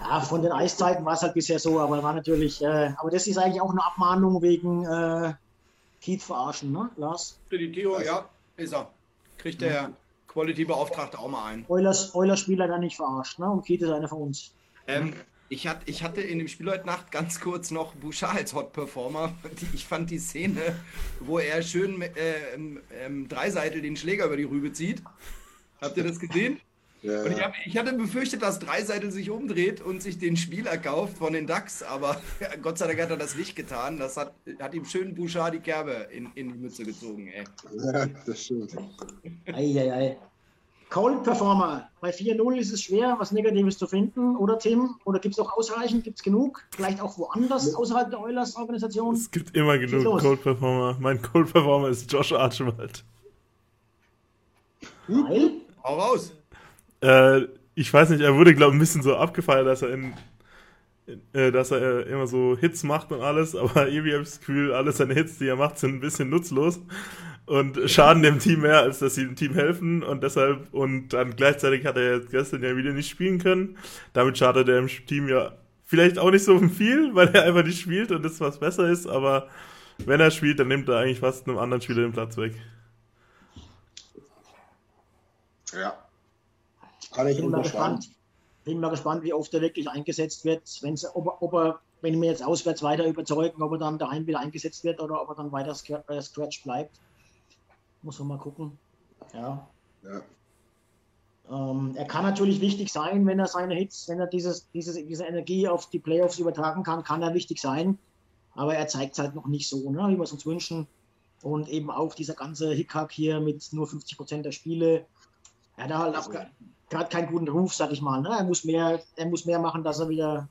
Ja, von den Eiszeiten war es halt bisher so, aber war natürlich, äh, aber das ist eigentlich auch eine Abmahnung wegen äh, Keith verarschen, ne, Lars? Die Theo, ja, ist er. Kriegt der ja. Quality-Beauftragte auch mal ein. Eulers, Eulers Spieler dann nicht verarscht, ne? Und Keith ist einer von uns. Ähm, ich, hat, ich hatte in dem Spiel heute Nacht ganz kurz noch Bouchard als Hot-Performer. Ich fand die Szene, wo er schön äh, ähm, Dreiseitel den Schläger über die Rübe zieht. Habt ihr das gesehen? Ja. Und ich, hab, ich, hatte befürchtet, dass Dreiseitel sich umdreht und sich den Spieler kauft von den Ducks, aber ja, Gott sei Dank hat er das nicht getan. Das hat, hat ihm schön Bouchard die Kerbe in, in die Mütze gezogen. Ey. Ja, das stimmt. Eieiei. Cold Performer. Bei 4-0 ist es schwer, was Negatives zu finden, oder Tim? Oder gibt es auch ausreichend? Gibt es genug? Vielleicht auch woanders außerhalb der Oilers Organisation? Es gibt immer genug Cold Performer. Mein Cold Performer ist Josh Archibald. Weil? Hau raus! Äh, ich weiß nicht, er wurde, glaube ich, ein bisschen so abgefeiert, dass er in, äh, dass er immer so Hits macht und alles, aber irgendwie habe ich das Gefühl, alle seine Hits, die er macht, sind ein bisschen nutzlos und schaden dem Team mehr, als dass sie dem Team helfen und deshalb, und dann gleichzeitig hat er jetzt gestern ja wieder nicht spielen können. Damit schadet er dem Team ja vielleicht auch nicht so viel, weil er einfach nicht spielt und das was besser ist, aber wenn er spielt, dann nimmt er eigentlich fast einem anderen Spieler den Platz weg. Ja. Kann ich bin mal gespannt. Bin mal gespannt, wie oft er wirklich eingesetzt wird. Wenn's, ob, ob er, wenn wir jetzt auswärts weiter überzeugen, ob er dann daheim wieder eingesetzt wird oder ob er dann weiter äh, Scratch bleibt. Muss man mal gucken. Ja. ja. Ähm, er kann natürlich wichtig sein, wenn er seine Hits, wenn er dieses, dieses, diese Energie auf die Playoffs übertragen kann, kann er wichtig sein. Aber er zeigt es halt noch nicht so, ne, wie wir es uns wünschen. Und eben auch dieser ganze Hickhack hier mit nur 50 Prozent der Spiele. Er hat halt auch gerade keinen guten Ruf, sag ich mal. Ne? Er, muss mehr, er muss mehr machen, dass er wieder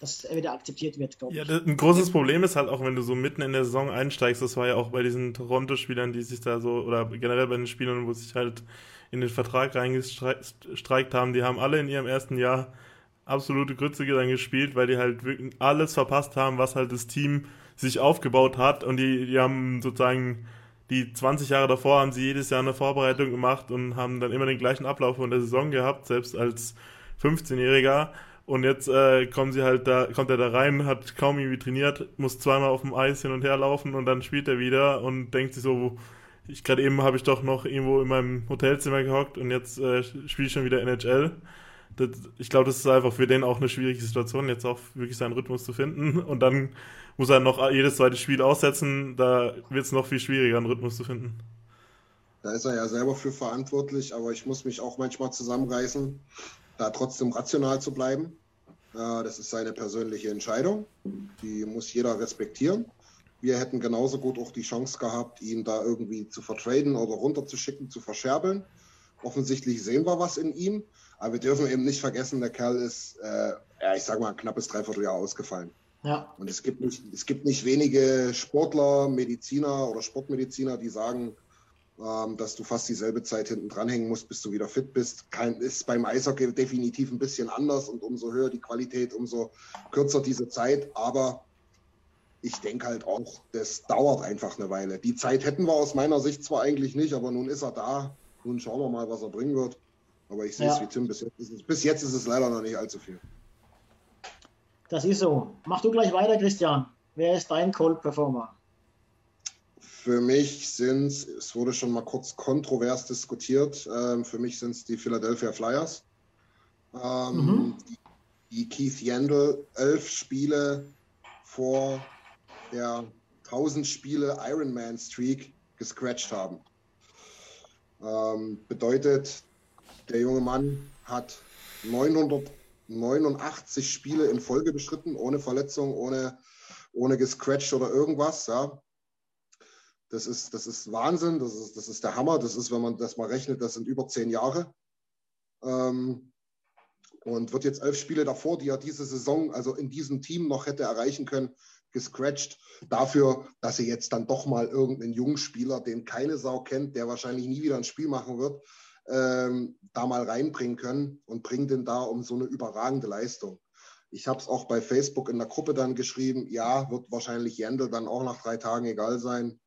dass er wieder akzeptiert wird, glaube ich. Ja, ein großes Problem ist halt auch, wenn du so mitten in der Saison einsteigst, das war ja auch bei diesen Toronto-Spielern, die sich da so, oder generell bei den Spielern, wo sich halt in den Vertrag reingestreikt haben, die haben alle in ihrem ersten Jahr absolute Grütze dann gespielt, weil die halt wirklich alles verpasst haben, was halt das Team sich aufgebaut hat und die, die haben sozusagen die 20 Jahre davor haben sie jedes Jahr eine Vorbereitung gemacht und haben dann immer den gleichen Ablauf von der Saison gehabt, selbst als 15-Jähriger. Und jetzt äh, kommen sie halt da, kommt er da rein, hat kaum irgendwie trainiert, muss zweimal auf dem Eis hin und her laufen und dann spielt er wieder und denkt sich so, ich gerade eben habe ich doch noch irgendwo in meinem Hotelzimmer gehockt und jetzt äh, spiele ich schon wieder NHL. Das, ich glaube, das ist einfach für den auch eine schwierige Situation, jetzt auch wirklich seinen Rhythmus zu finden. Und dann muss er noch jedes zweite Spiel aussetzen. Da wird es noch viel schwieriger, einen Rhythmus zu finden. Da ist er ja selber für verantwortlich, aber ich muss mich auch manchmal zusammenreißen, da trotzdem rational zu bleiben. Das ist seine persönliche Entscheidung. Die muss jeder respektieren. Wir hätten genauso gut auch die Chance gehabt, ihn da irgendwie zu vertraden oder runterzuschicken, zu verscherbeln. Offensichtlich sehen wir was in ihm, aber wir dürfen eben nicht vergessen, der Kerl ist, äh, ja, ich sag mal, ein knappes Dreivierteljahr ausgefallen. Ja. Und es gibt, nicht, es gibt nicht wenige Sportler, Mediziner oder Sportmediziner, die sagen, ähm, dass du fast dieselbe Zeit hinten dranhängen musst, bis du wieder fit bist. Kein, ist beim Eishockey definitiv ein bisschen anders und umso höher die Qualität, umso kürzer diese Zeit. Aber ich denke halt auch, das dauert einfach eine Weile. Die Zeit hätten wir aus meiner Sicht zwar eigentlich nicht, aber nun ist er da. Nun schauen wir mal, was er bringen wird. Aber ich sehe ja. es wie Tim, bis jetzt, ist es, bis jetzt ist es leider noch nicht allzu viel. Das ist so. Mach du gleich weiter, Christian. Wer ist dein Cold Performer? Für mich sind es, es wurde schon mal kurz kontrovers diskutiert, ähm, für mich sind es die Philadelphia Flyers. Ähm, mhm. die, die Keith Yandel elf Spiele vor der 1000 Spiele Ironman Streak gescratcht haben. Ähm, bedeutet, der junge Mann hat 989 Spiele in Folge beschritten, ohne Verletzung, ohne, ohne gescratcht oder irgendwas. Ja. Das ist, das ist Wahnsinn, das ist, das ist der Hammer. Das ist, wenn man das mal rechnet, das sind über zehn Jahre. Ähm, und wird jetzt elf Spiele davor, die er diese Saison, also in diesem Team noch hätte erreichen können, gescratcht dafür, dass sie jetzt dann doch mal irgendeinen jungen Spieler, den keine Sau kennt, der wahrscheinlich nie wieder ein Spiel machen wird, ähm, da mal reinbringen können und bringen den da um so eine überragende Leistung. Ich habe es auch bei Facebook in der Gruppe dann geschrieben, ja, wird wahrscheinlich Jendel dann auch nach drei Tagen egal sein,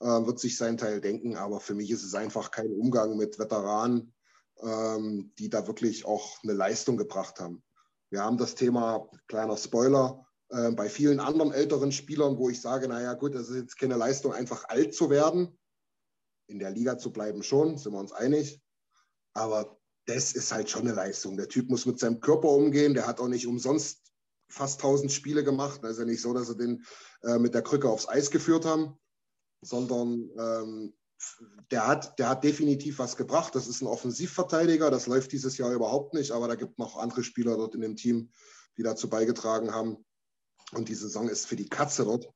äh, wird sich sein Teil denken, aber für mich ist es einfach kein Umgang mit Veteranen, ähm, die da wirklich auch eine Leistung gebracht haben. Wir haben das Thema, kleiner Spoiler, äh, bei vielen anderen älteren Spielern, wo ich sage, naja gut, das ist jetzt keine Leistung, einfach alt zu werden. In der Liga zu bleiben schon, sind wir uns einig. Aber das ist halt schon eine Leistung. Der Typ muss mit seinem Körper umgehen. Der hat auch nicht umsonst fast 1000 Spiele gemacht. Also nicht so, dass sie den äh, mit der Krücke aufs Eis geführt haben, sondern ähm, der, hat, der hat definitiv was gebracht. Das ist ein Offensivverteidiger. Das läuft dieses Jahr überhaupt nicht. Aber da gibt noch andere Spieler dort in dem Team, die dazu beigetragen haben, und die Saison ist für die Katze dort.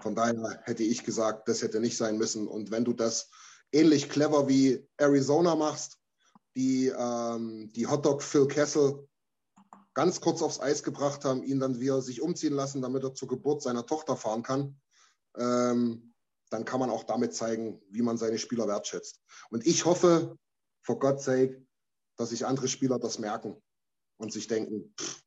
Von daher hätte ich gesagt, das hätte nicht sein müssen. Und wenn du das ähnlich clever wie Arizona machst, die, ähm, die Hotdog Phil Kessel ganz kurz aufs Eis gebracht haben, ihn dann wieder sich umziehen lassen, damit er zur Geburt seiner Tochter fahren kann, ähm, dann kann man auch damit zeigen, wie man seine Spieler wertschätzt. Und ich hoffe, for God's sake, dass sich andere Spieler das merken und sich denken, pff,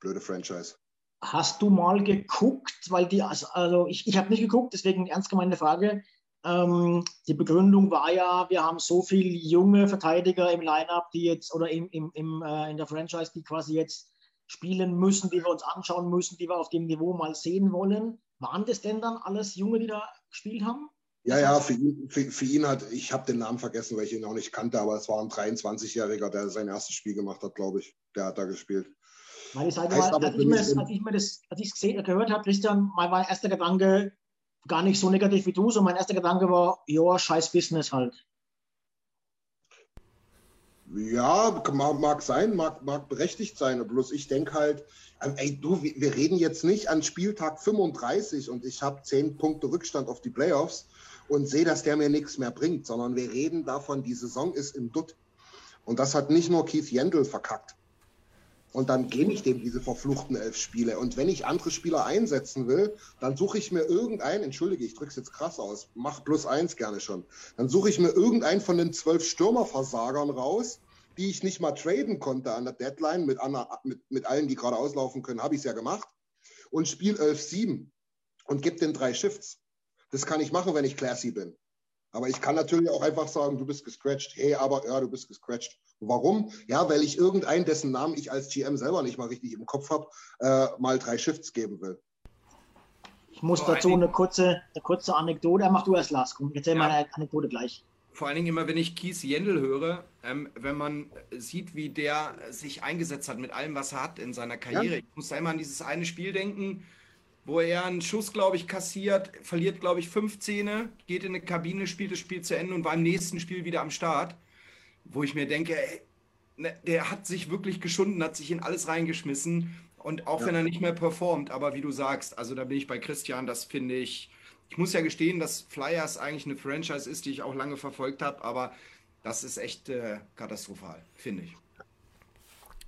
blöde Franchise. Hast du mal geguckt, weil die, also, also ich, ich habe nicht geguckt, deswegen ernst gemeinte Frage. Ähm, die Begründung war ja, wir haben so viele junge Verteidiger im Lineup, die jetzt oder im, im, im, äh, in der Franchise, die quasi jetzt spielen müssen, die wir uns anschauen müssen, die wir auf dem Niveau mal sehen wollen. Waren das denn dann alles Junge, die da gespielt haben? Ja, ja, für ihn, für, für ihn hat, ich habe den Namen vergessen, weil ich ihn noch nicht kannte, aber es war ein 23-Jähriger, der sein erstes Spiel gemacht hat, glaube ich. Der hat da gespielt. Weil ich sage mal, als ich, mir das, als ich mir das, als ich es gehört habe, Christian, mein erster Gedanke gar nicht so negativ wie du, sondern mein erster Gedanke war, ja, scheiß Business halt. Ja, mag, sein, mag, mag berechtigt sein. Bloß ich denke halt, ähm, ey, du, wir reden jetzt nicht an Spieltag 35 und ich habe 10 Punkte Rückstand auf die Playoffs und sehe, dass der mir nichts mehr bringt, sondern wir reden davon, die Saison ist im Dutt. Und das hat nicht nur Keith Jendl verkackt. Und dann gebe ich dem diese verfluchten elf Spiele. Und wenn ich andere Spieler einsetzen will, dann suche ich mir irgendeinen, entschuldige, ich drücke es jetzt krass aus, mach plus eins gerne schon. Dann suche ich mir irgendeinen von den zwölf Stürmerversagern raus, die ich nicht mal traden konnte an der Deadline. Mit, Anna, mit, mit allen, die gerade auslaufen können, habe ich es ja gemacht. Und spiele 11-7 und gebe den drei Shifts. Das kann ich machen, wenn ich classy bin. Aber ich kann natürlich auch einfach sagen, du bist gescratcht. Hey, aber ja, du bist gescratcht. Warum? Ja, weil ich irgendeinen, dessen Namen ich als GM selber nicht mal richtig im Kopf habe, äh, mal drei Shifts geben will. Ich muss Vor dazu eine kurze, eine kurze Anekdote. Mach du erst, Lars. Komm, erzähl ja. meine Anekdote gleich. Vor allen Dingen immer, wenn ich Kies Jendel höre, ähm, wenn man sieht, wie der sich eingesetzt hat mit allem, was er hat in seiner Karriere. Ja. Ich muss da immer an dieses eine Spiel denken, wo er einen Schuss, glaube ich, kassiert, verliert, glaube ich, fünf Zähne, geht in eine Kabine, spielt das Spiel zu Ende und war im nächsten Spiel wieder am Start wo ich mir denke, ey, ne, der hat sich wirklich geschunden, hat sich in alles reingeschmissen. Und auch ja. wenn er nicht mehr performt, aber wie du sagst, also da bin ich bei Christian, das finde ich, ich muss ja gestehen, dass Flyers eigentlich eine Franchise ist, die ich auch lange verfolgt habe, aber das ist echt äh, katastrophal, finde ich.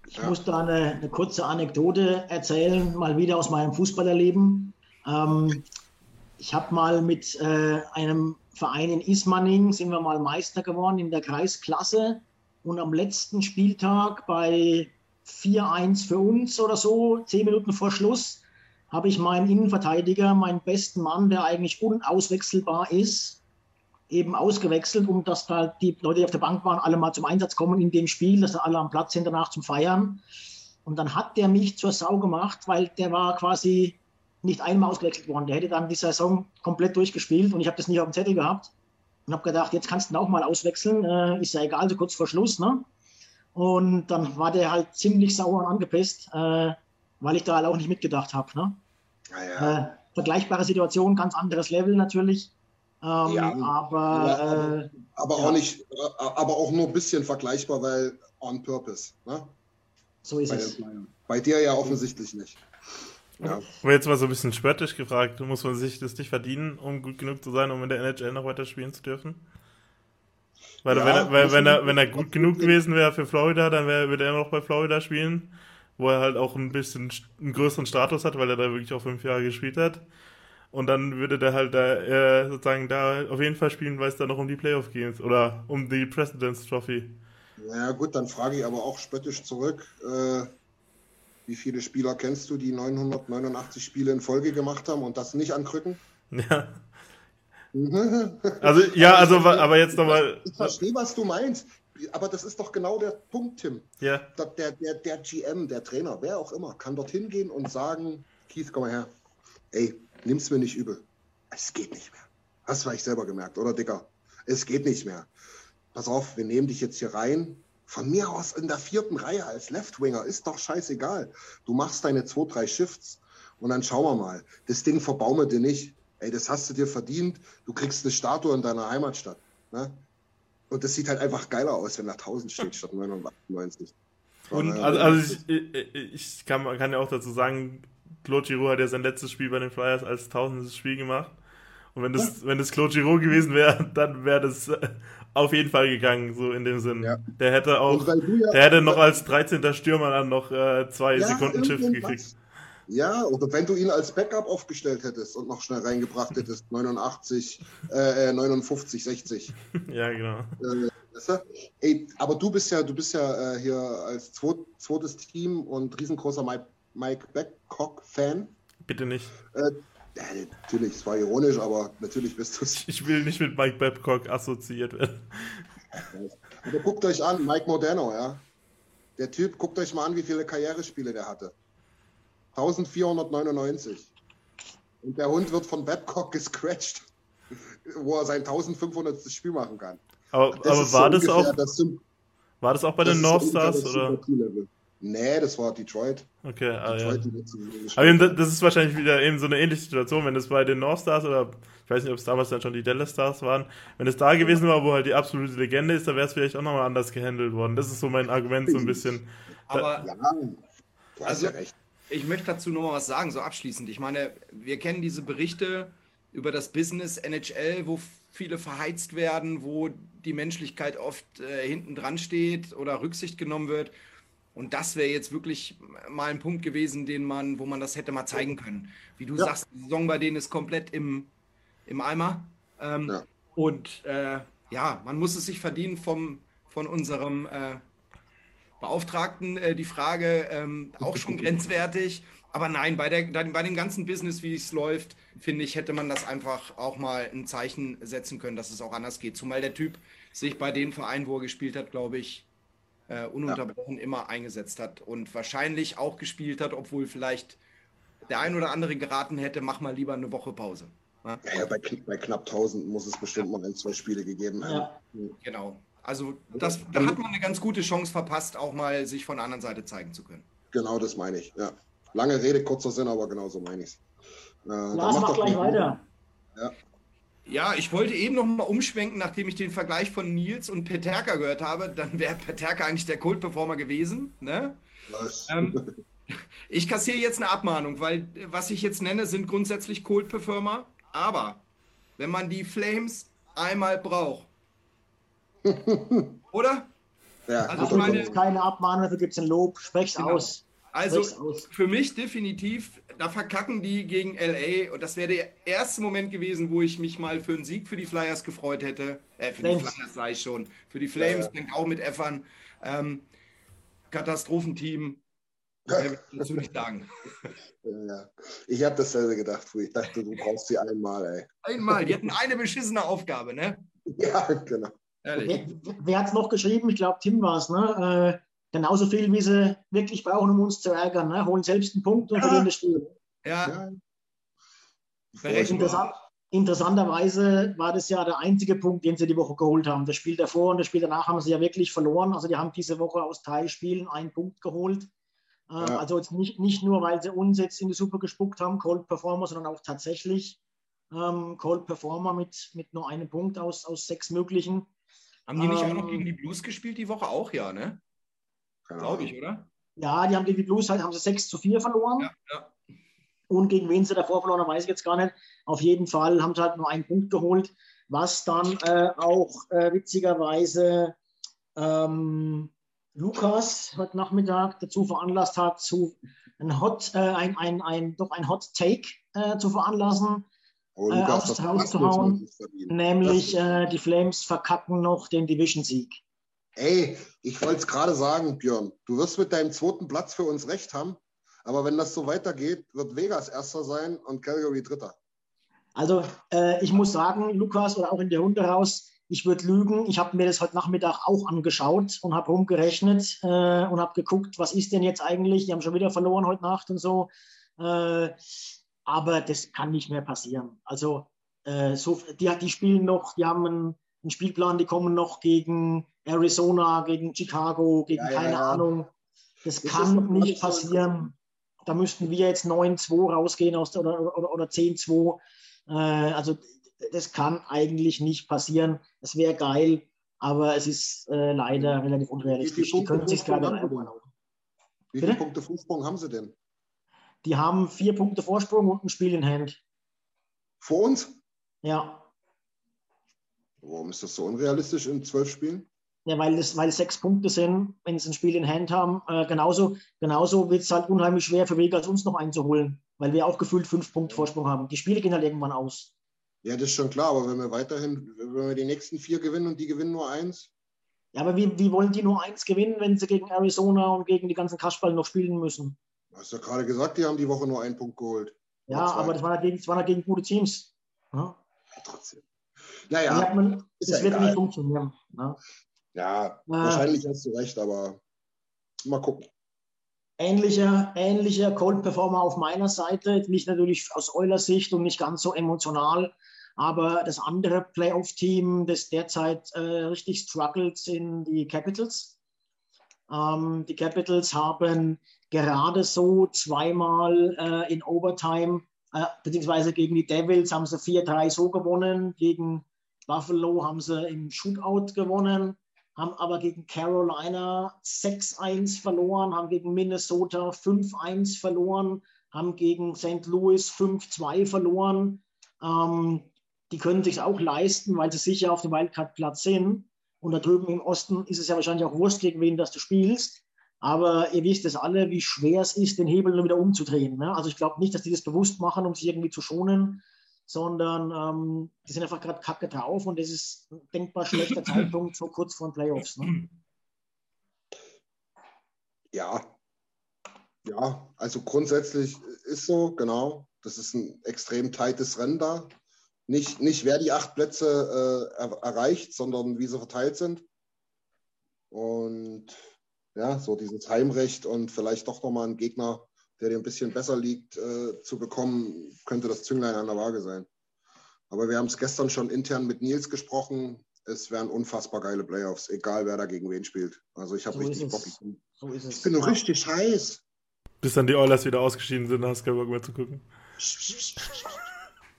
Ich ja. muss da eine, eine, kurze Anekdote erzählen, mal wieder aus meinem Fußballerleben. Ähm, ich habe mal mit äh, einem Verein in Ismaning sind wir mal Meister geworden in der Kreisklasse. Und am letzten Spieltag bei 4-1 für uns oder so, zehn Minuten vor Schluss, habe ich meinen Innenverteidiger, meinen besten Mann, der eigentlich unauswechselbar ist, eben ausgewechselt, um dass da die Leute, die auf der Bank waren, alle mal zum Einsatz kommen in dem Spiel, dass alle am Platz sind danach zum Feiern. Und dann hat der mich zur Sau gemacht, weil der war quasi nicht einmal ausgewechselt worden. Der hätte dann die Saison komplett durchgespielt und ich habe das nicht auf dem Zettel gehabt und habe gedacht, jetzt kannst du ihn auch mal auswechseln, äh, ist ja egal, so kurz vor Schluss. Ne? Und dann war der halt ziemlich sauer und angepisst, äh, weil ich da halt auch nicht mitgedacht habe. Ne? Ja, ja. äh, vergleichbare Situation, ganz anderes Level natürlich. Ähm, ja, aber, aber, äh, aber auch nicht, aber auch nur ein bisschen vergleichbar, weil on purpose. Ne? So ist bei, es. Bei dir ja offensichtlich nicht. Ja. Aber jetzt mal so ein bisschen spöttisch gefragt, muss man sich das nicht verdienen, um gut genug zu sein, um in der NHL noch weiter spielen zu dürfen? Weil, ja, wenn, er, weil wenn, er, wenn er gut genug gewesen wäre für Florida, dann wär, würde er noch bei Florida spielen, wo er halt auch ein bisschen einen größeren Status hat, weil er da wirklich auch fünf Jahre gespielt hat. Und dann würde der halt da äh, sozusagen da auf jeden Fall spielen, weil es da noch um die Playoff geht oder um die President's Trophy. Ja gut, dann frage ich aber auch spöttisch zurück. Äh, wie viele Spieler kennst du, die 989 Spiele in Folge gemacht haben und das nicht an Krücken? Ja. also, ja, also, aber jetzt nochmal. Ich verstehe, was du meinst. Aber das ist doch genau der Punkt, Tim. Ja. Der, der, der GM, der Trainer, wer auch immer, kann dorthin gehen und sagen: Keith, komm mal her. Ey, nimm's mir nicht übel. Es geht nicht mehr. Hast du vielleicht selber gemerkt, oder, Dicker? Es geht nicht mehr. Pass auf, wir nehmen dich jetzt hier rein von mir aus in der vierten Reihe als Left-Winger, ist doch scheißegal. Du machst deine zwei, drei Shifts und dann schauen wir mal. Das Ding verbaume dir nicht. Ey, das hast du dir verdient. Du kriegst eine Statue in deiner Heimatstadt. Ne? Und das sieht halt einfach geiler aus, wenn da 1000 steht statt 998. Und also, also ich, ich, ich kann, kann, ja auch dazu sagen, Claude Giroux hat ja sein letztes Spiel bei den Flyers als tausendes Spiel gemacht. Und wenn das, ja. wenn das Claude Giroux gewesen wäre, dann wäre das auf jeden Fall gegangen, so in dem Sinn. Ja. Der hätte auch, ja, der hätte noch als 13. Stürmer dann noch äh, zwei Sekunden Shift gekriegt. Ja, oder wenn du ihn als Backup aufgestellt hättest und noch schnell reingebracht hättest, 89, äh, 59, äh, 60. ja, genau. Äh? Ey, aber du bist ja, du bist ja äh, hier als zweit, zweites Team und riesengroßer Mike, Mike Babcock-Fan. Bitte nicht. Äh, ja, natürlich, es war ironisch, aber natürlich bist du es. Ich will nicht mit Mike Babcock assoziiert werden. Aber guckt euch an, Mike Modeno, ja. Der Typ, guckt euch mal an, wie viele Karrierespiele der hatte. 1499. Und der Hund wird von Babcock gescratcht. wo er sein 1500. Spiel machen kann. Aber, Das aber war, so das auch, das war das auch bei den North Stars? Oder? Nee, das war Detroit. Okay, ah, ja. Detroit, gespielt Aber eben, das ist wahrscheinlich wieder eben so eine ähnliche Situation, wenn es bei den North Stars oder ich weiß nicht, ob es damals dann schon die Dallas Stars waren, wenn es da gewesen war, wo halt die absolute Legende ist, dann wäre es vielleicht auch nochmal anders gehandelt worden. Das ist so mein Argument so ein bisschen. Aber Ja, du hast Also- ja recht. Ich möchte dazu noch mal was sagen, so abschließend. Ich meine, wir kennen diese Berichte über das Business NHL, wo viele verheizt werden, wo die Menschlichkeit oft äh, hinten dran steht oder Rücksicht genommen wird. Und das wäre jetzt wirklich mal ein Punkt gewesen, den man, wo man das hätte mal zeigen können. Wie du Ja. sagst, die Saison bei denen ist komplett im, im Eimer. Ähm, Ja. Und äh, ja, man muss es sich verdienen vom, von unserem äh, Beauftragten äh, die Frage ähm, auch schon grenzwertig. Aber nein, bei, der, bei dem ganzen Business, wie es läuft, finde ich, hätte man das einfach auch mal ein Zeichen setzen können, dass es auch anders geht. Zumal der Typ sich bei den Vereinen, wo er gespielt hat, glaube ich, äh, ununterbrochen immer eingesetzt hat und wahrscheinlich auch gespielt hat, obwohl vielleicht der ein oder andere geraten hätte, mach mal lieber eine Woche Pause. Ja, Ja, ja, bei, bei knapp 1000 muss es bestimmt mal ein, zwei Spiele gegeben haben. Ja. genau. Also das, da hat man eine ganz gute Chance verpasst, auch mal sich von der anderen Seite zeigen zu können. Genau das meine ich. Ja. Lange Rede, kurzer Sinn, aber genau so meine ich es. Äh, dann Lars mach gleich weiter. Ja, ich wollte eben noch mal umschwenken, nachdem ich den Vergleich von Nils und Peterka gehört habe. Dann wäre Peterka eigentlich der Kult-Performer gewesen. Ne? Ähm, ich kassiere jetzt eine Abmahnung, weil äh, was ich jetzt nenne, sind grundsätzlich Kult-Performer. Aber wenn man die Flames einmal braucht, oder? ja, also ich meine- keine Abmahnung, dafür gibt es ein Lob. Sprech's Genau. aus. Also aus. für mich definitiv, da verkacken die gegen LA und das wäre der erste Moment gewesen, wo ich mich mal für einen Sieg für die Flyers gefreut hätte. Äh, für die Flames. Flyers sage ich schon. Für die Flames, Ja, denkt auch mit Effern. Ähm, Katastrophenteam. Dazu nicht sagen. Ja. Ich habe dasselbe gedacht, früher. Ich dachte, du brauchst sie einmal, ey. Einmal, die hatten eine beschissene Aufgabe, ne? Ja, genau. Ehrlich. Wer, wer hat es noch geschrieben? Ich glaube, Tim war es. Ne? Äh, genauso viel, wie sie wirklich brauchen, um uns zu ärgern. Ne? Holen selbst einen Punkt und Ja. verlieren das Spiel. Ja, Ja. Interessant, interessanterweise war das ja der einzige Punkt, den sie die Woche geholt haben. Das Spiel davor und das Spiel danach haben sie ja wirklich verloren. Also die haben diese Woche aus drei Spielen einen Punkt geholt. Äh, Ja. Also jetzt nicht, nicht nur, weil sie uns jetzt in die Suppe gespuckt haben, Cold Performer, sondern auch tatsächlich ähm, Cold Performer mit, mit nur einem Punkt aus, aus sechs möglichen. Haben die nicht auch noch Ähm, gegen die Blues gespielt die Woche? Auch ja, ne? Glaube ich, oder? Ja, die haben gegen die Blues halt, haben sie 6 zu 4 verloren. Ja, ja. Und gegen wen sie davor verloren haben, weiß ich jetzt gar nicht. Auf jeden Fall haben sie halt nur einen Punkt geholt, was dann äh, auch äh, witzigerweise ähm, Lukas heute Nachmittag dazu veranlasst hat, zu ein Hot, äh, ein, ein, ein, doch ein Hot Take äh, zu veranlassen, Oh, äh, Lukas, aufs das Haus hast zu du jetzt hauen. wirklich verdient. nämlich äh, die Flames verkacken noch den Division-Sieg. Ey, ich wollte es gerade sagen, Björn. Du wirst mit deinem zweiten Platz für uns recht haben. Aber wenn das so weitergeht, wird Vegas Erster sein und Calgary Dritter. Also äh, ich muss sagen, Lukas oder auch in der Runde raus, ich würde lügen. Ich habe mir das heute Nachmittag auch angeschaut und habe rumgerechnet äh, und habe geguckt, was ist denn jetzt eigentlich? Die haben schon wieder verloren heute Nacht und so. Äh, aber das kann nicht mehr passieren. Also äh, so, die, die spielen noch, die haben einen, einen Spielplan, die kommen noch gegen Arizona, gegen Chicago, gegen Ja, keine ja. Ahnung. Das Das kann nicht nicht so passieren. Da müssten wir jetzt 9-2 rausgehen aus der, oder, oder, oder 10-2. Äh, also das kann eigentlich nicht passieren. Es wäre geil, aber es ist äh, leider relativ unrealistisch. Die können sich gerade erlauben. Wie viele Bitte? Punkte Vorsprung haben sie denn? Die haben vier Punkte Vorsprung und ein Spiel in Hand. Vor uns? Ja, Warum ist das so unrealistisch in zwölf Spielen? Ja weil, es, weil sechs Punkte sind, wenn sie ein Spiel in Hand haben. Äh, genauso genauso wird es halt unheimlich schwer für Vegas uns noch einzuholen, weil wir auch gefühlt fünf Punkte Vorsprung haben. Die Spiele gehen halt irgendwann aus. Ja, das ist schon klar, aber wenn wir weiterhin, wenn wir die nächsten vier gewinnen und die gewinnen nur eins, Ja, aber wie, wie wollen die nur eins gewinnen, wenn sie gegen Arizona und gegen die ganzen Kasperl noch spielen müssen? du hast ja gerade gesagt, die haben die Woche nur einen Punkt geholt. Ja, aber das waren, dagegen, das waren dagegen gute Teams. Ja? Ja, trotzdem. Ja, Naja, man, das ja wird egal. nicht funktionieren. Ja. ja, wahrscheinlich hast du recht, aber mal gucken. Ähnlicher, ähnlicher Cold Performer auf meiner Seite, nicht natürlich aus Euler Sicht und nicht ganz so emotional, Aber das andere Playoff-Team, das derzeit äh, richtig struggelt, sind die Capitals. Ähm, die Capitals haben gerade so zweimal äh, in Overtime, äh, beziehungsweise gegen die Devils haben sie 4-3 so gewonnen, gegen Buffalo haben sie im Shootout gewonnen, haben aber gegen Carolina 6-1 verloren, haben gegen Minnesota 5-1 verloren, haben gegen St. Louis 5-2 verloren. Ähm, die können sich auch leisten, weil sie sicher auf dem Wildcard-Platz sind. Und da drüben im Osten ist es ja wahrscheinlich auch Wurst, gegen wen das du spielst. Aber ihr wisst es alle, wie schwer es ist, den Hebel wieder umzudrehen. Ne? Also ich glaube nicht, dass die das bewusst machen, um sich irgendwie zu schonen, sondern ähm, die sind einfach gerade kacke drauf und das ist ein denkbar schlechter Zeitpunkt so kurz vor den Playoffs. Ne? Ja. Ja, also grundsätzlich ist so, genau. Das ist ein extrem tightes Rennen da. Nicht, nicht wer die acht Plätze äh, er erreicht, sondern wie sie verteilt sind. Und ja, so dieses Heimrecht und vielleicht doch nochmal einen Gegner, der dir ein bisschen besser liegt, äh, zu bekommen, könnte das Zünglein an der Waage sein. Aber wir haben es gestern schon intern mit Nils gesprochen. Es wären unfassbar geile Playoffs, egal wer da gegen wen spielt. Also ich habe So richtig Bock. So ist es. Ich bin Ja. richtig heiß. Bis dann die Oilers wieder ausgeschieden sind, hast du keinen Bock mehr zu gucken.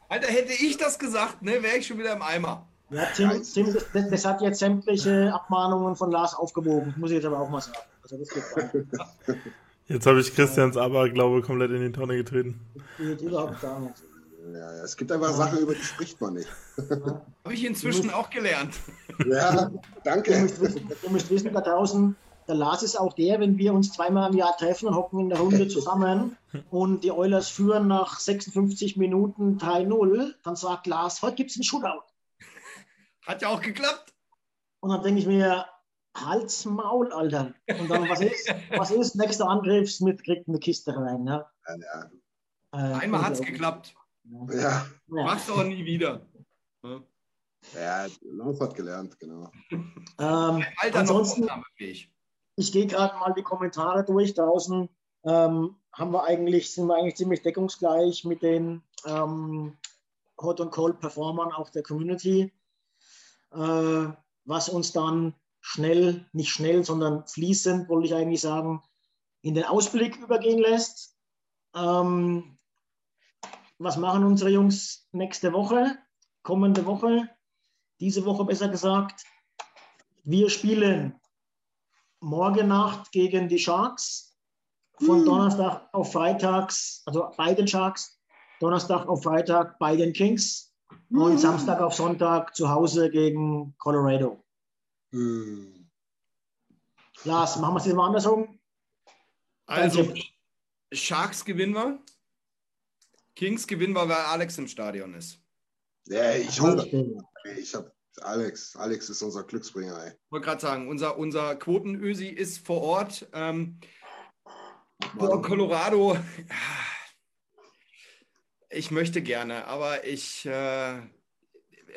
Alter, hätte ich das gesagt, ne, wäre ich schon wieder im Eimer. Ja, Tim, Tim das, hat jetzt sämtliche Abmahnungen von Lars aufgewogen, muss ich jetzt aber auch mal sagen. Also das geht. Jetzt habe ich Christians Aberglaube komplett in die Tonne getreten. das geht überhaupt gar nicht. Ja, es gibt einfach Sachen, über die spricht man nicht. Habe ich inzwischen auch gelernt. Ja, Ihr danke. müsst, wissen, ihr müsst wissen, da draußen, der Lars ist auch der, wenn wir uns zweimal im Jahr treffen und hocken in der Runde zusammen und die Oilers führen nach 56 Minuten 3-0, dann sagt Lars, heute gibt es einen Shootout. Hat ja auch geklappt. Und dann denke ich mir, Hals, Maul, Alter. Und dann, was ist? Was ist? Nächster Angriff, Smith kriegt eine Kiste rein. Ja? Ja, Äh, Einmal hat es unglaublich. geklappt. ja, Ja. Mach's doch nie wieder. Ja. ja Lars hat gelernt, genau. Ähm, Alter, noch ansonsten, ich gehe gerade mal die Kommentare durch. Draußen ähm, haben wir eigentlich, sind wir eigentlich ziemlich deckungsgleich mit den ähm, Hot und Cold Performern auch der Community, äh, was uns dann schnell, nicht schnell, sondern fließend, wollte ich eigentlich sagen, in den Ausblick übergehen lässt. Ähm, was machen unsere Jungs nächste Woche, kommende Woche, diese Woche besser gesagt? Wir spielen morgen Nacht gegen die Sharks. Von Donnerstag auf Freitags, also bei den Sharks, Donnerstag auf Freitag bei den Kings und Samstag auf Sonntag zu Hause gegen Colorado. Hm. Lars, machen wir es jetzt mal andersrum? Also. Sharks gewinnen wir. Kings gewinnen wir, weil Alex im Stadion ist. Ja, ich das. Ich hab Alex. Alex ist unser Glücksbringer, ey. Ich wollte gerade sagen, unser, unser Quotenösi ist vor Ort. Ähm, boah, Colorado. Ich möchte gerne, aber ich. Äh,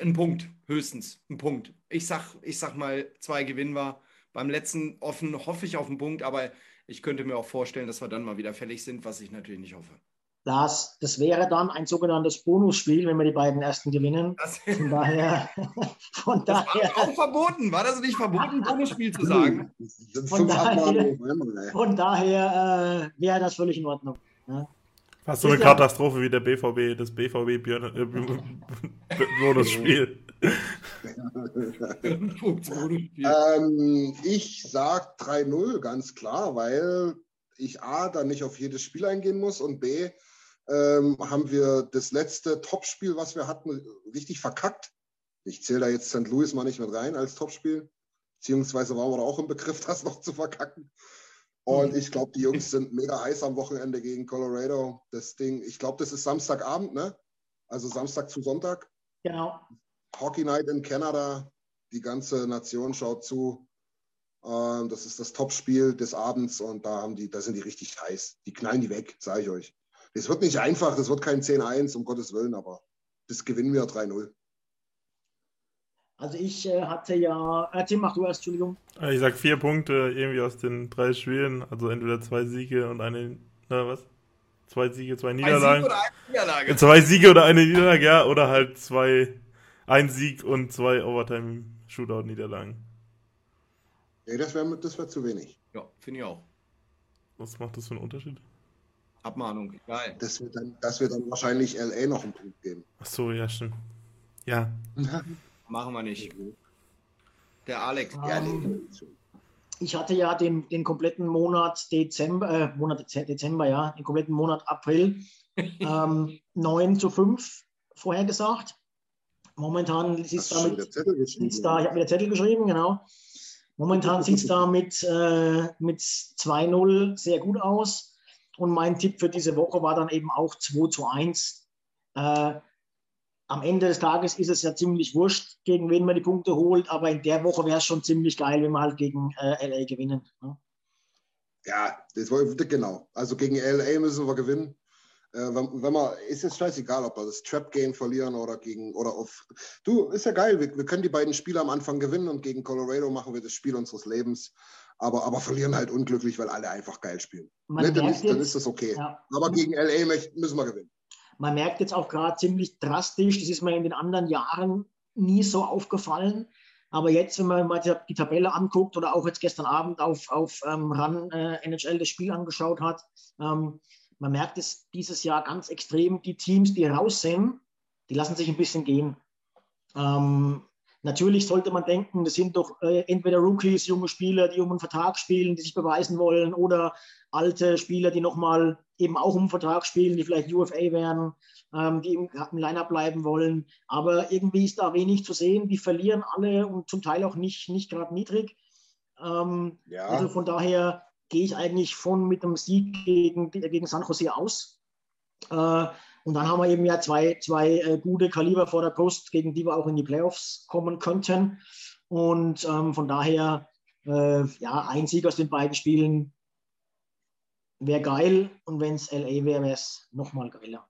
ein Punkt, höchstens. Ein Punkt. Ich sag, ich sag mal, zwei gewinnen wir. Beim letzten offen hoffe ich auf einen Punkt, aber ich könnte mir auch vorstellen, dass wir dann mal wieder fällig sind, was ich natürlich nicht hoffe. Lars, das wäre dann ein sogenanntes Bonusspiel, wenn wir die beiden ersten gewinnen. Das, Von daher, von das war daher, auch verboten. War das nicht verboten, Bonusspiel zu sagen? Von daher- ey. von daher äh, wäre das völlig in Ordnung. Ja. Fast so eine Katastrophe wie der BVB, das BVB Björn, äh, Bonusspiel. Ähm, ich sag 3-0, ganz klar, weil ich A, dann nicht auf jedes Spiel eingehen muss und B, ähm, haben wir das letzte Topspiel, was wir hatten, richtig verkackt. Ich zähle da jetzt St. Louis mal nicht mit rein als Topspiel, beziehungsweise waren wir da auch im Begriff, das noch zu verkacken. Und ich glaube, die Jungs sind mega heiß am Wochenende gegen Colorado. Das Ding, ich glaube, das ist Samstagabend, ne? Also Samstag zu Sonntag. Genau. Hockey Night in Kanada. Die ganze Nation schaut zu. Ähm, das ist das Topspiel des Abends und da haben die, da sind die richtig heiß. Die knallen die weg, sage ich euch. Es wird nicht einfach, es wird kein 10-1, um Gottes Willen, aber das gewinnen wir 3-0. Also ich äh, hatte ja, äh, Tim, mach du erst, Entschuldigung. Ich sag vier Punkte irgendwie aus den drei Spielen, also entweder zwei Siege und eine, na was? Zwei Siege, zwei Ein Niederlagen. Sieg oder eine Niederlage? Zwei Siege oder eine Niederlage, ja, oder halt zwei, ein Sieg und zwei Overtime-Shootout-Niederlagen. Nee, das wäre das wär zu wenig. Ja, finde ich auch. Was macht das für einen Unterschied? Abmahnung, geil. Das wird dann, das wird dann wahrscheinlich LA noch einen Punkt geben. Ach so, ja, stimmt. Ja, Machen wir nicht. Der Alex. Ja, Ähm, nee. ich hatte ja den, den kompletten Monat Dezember, äh, Monat Dez- Dezember, ja, den kompletten Monat April ähm, 9 zu 5 vorhergesagt. Momentan sieht es damit da, ich habe wieder Zettel geschrieben, genau. Momentan sieht es da mit, äh, mit 2-0 sehr gut aus. Und mein Tipp für diese Woche war dann eben auch 2 zu 1. Äh, am Ende des Tages ist es ja ziemlich wurscht, gegen wen man die Punkte holt, aber in der Woche wäre es schon ziemlich geil, wenn wir halt gegen äh, LA gewinnen. Ne? Ja, das war genau. Also gegen LA müssen wir gewinnen. Äh, wenn, wenn wir, ist jetzt scheißegal, ob wir das Trap-Game verlieren oder gegen oder auf. Du, ist ja geil. Wir, wir können die beiden Spiele am Anfang gewinnen und gegen Colorado machen wir das Spiel unseres Lebens. Aber, aber verlieren halt unglücklich, weil alle einfach geil spielen. Man Ne, dann, ist, dann ist das okay. Ja. Aber gegen LA müssen wir gewinnen. Man merkt jetzt auch gerade ziemlich drastisch, das ist mir in den anderen Jahren nie so aufgefallen. Aber jetzt, wenn man mal die, Tabelle anguckt oder auch jetzt gestern Abend auf, auf ähm, RAN äh, NHL das Spiel angeschaut hat, ähm, man merkt es dieses Jahr ganz extrem, die Teams, die raus sind, die lassen sich ein bisschen gehen. Ähm, natürlich sollte man denken, das sind doch äh, entweder Rookies, junge Spieler, die um einen Vertrag spielen, die sich beweisen wollen, oder alte Spieler, die nochmal eben auch um einen Vertrag spielen, die vielleicht UFA werden, ähm, die im, im Line-Up bleiben wollen. Aber irgendwie ist da wenig zu sehen. Die verlieren alle und zum Teil auch nicht, nicht gerade niedrig. Ähm, Ja. Also von daher gehe ich eigentlich von mit einem Sieg gegen, gegen San Jose aus. Äh, und dann haben wir eben ja zwei, zwei äh, gute Kaliber vor der Post, gegen die wir auch in die Playoffs kommen könnten. Und ähm, von daher, äh, ja, ein Sieg aus den beiden Spielen wäre geil. Und wenn es LA wäre, wäre es nochmal geiler.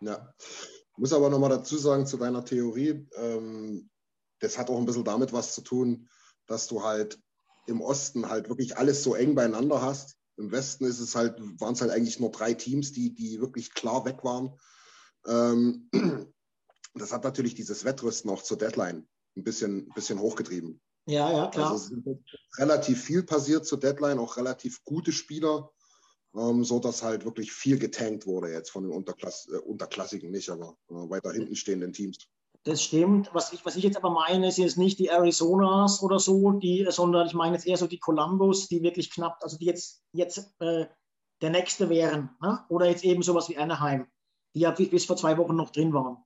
Ja. Muss aber nochmal dazu sagen zu deiner Theorie, ähm, das hat auch ein bisschen damit was zu tun, dass du halt im Osten halt wirklich alles so eng beieinander hast. Im Westen ist es halt, waren es halt eigentlich nur drei Teams, die, die wirklich klar weg waren. Ähm, das hat natürlich dieses Wettrüsten auch zur Deadline ein bisschen, ein bisschen hochgetrieben. Ja, ja, klar. Also es ist relativ viel passiert zur Deadline, auch relativ gute Spieler, ähm, so dass halt wirklich viel getankt wurde jetzt von den Unterklass äh, Unterklassigen nicht, aber äh, weiter hinten stehenden Teams. Das stimmt. Was ich, was ich jetzt aber meine, sind jetzt nicht die Arizonas oder so, die, sondern ich meine jetzt eher so die Columbus, die wirklich knapp, also die jetzt, jetzt äh, der nächste wären. Ne? Oder jetzt eben sowas wie Anaheim, die ja bis vor zwei Wochen noch drin waren.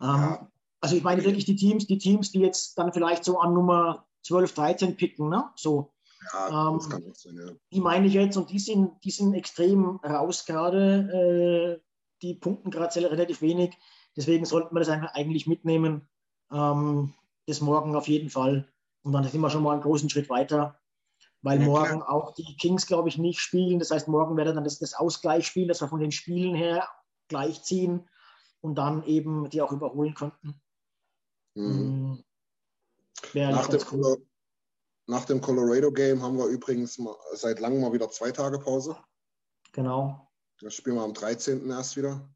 Ähm, Ja. Also ich meine wirklich die Teams, die Teams, die jetzt dann vielleicht so an Nummer 12, 13 picken, ne? So, Ja, Ähm, das kann auch sein, ja. die meine ich jetzt und die sind, die sind extrem raus gerade. Äh, die punkten gerade relativ wenig. Deswegen sollten wir das eigentlich mitnehmen. Ähm, das morgen auf jeden Fall. Und dann sind wir schon mal einen großen Schritt weiter. Weil Ja, morgen auch die Kings, glaube ich, nicht spielen. Das heißt, morgen wäre dann das, das Ausgleichsspiel, dass wir von den Spielen her gleichziehen und dann eben die auch überholen könnten. Mhm. Mhm. Wäre Nach, dem, cool. Nach dem Colorado-Game haben wir übrigens mal, seit langem mal wieder zwei Tage Pause. Genau. Das spielen wir am 13. erst wieder.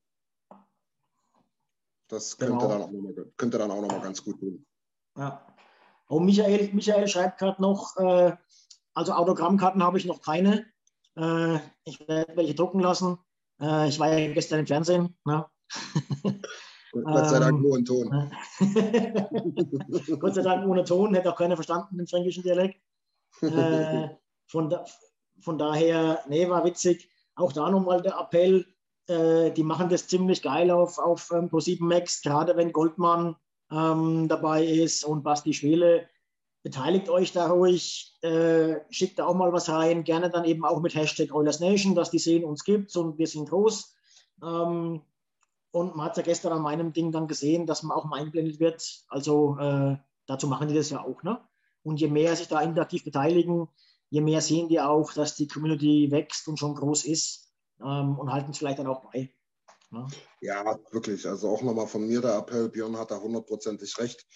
Das könnte, Genau. dann auch noch mal, könnte dann auch nochmal ganz gut tun. Ja. Und Michael, Michael schreibt gerade noch, äh, also Autogrammkarten habe ich noch keine. Äh, ich werde welche drucken lassen. Äh, ich war ja gestern im Fernsehen. Ne? Gott sei Ähm, Dank nur ein Ton. Gott sei Dank ohne Ton, hätte auch keiner verstanden im fränkischen Dialekt. Äh, von, da, von daher, nee, war witzig. Auch da nochmal der Appell, äh, die machen das ziemlich geil auf, auf ähm, Pro7 Max, gerade wenn Goldmann ähm, dabei ist und Basti Schwele. Beteiligt euch da ruhig, äh, schickt da auch mal was rein, gerne dann eben auch mit Hashtag Oilers Nation, dass die sehen, uns gibt und wir sind groß. Ähm, und man hat ja gestern an meinem Ding dann gesehen, dass man auch mal eingeblendet wird. Also äh, dazu machen die das ja auch. Ne? Und je mehr sich da interaktiv beteiligen, je mehr sehen die auch, dass die Community wächst und schon groß ist ähm, und halten es vielleicht dann auch bei. Ne? Ja, wirklich. Also auch nochmal von mir der Appell, Björn hat da hundertprozentig recht.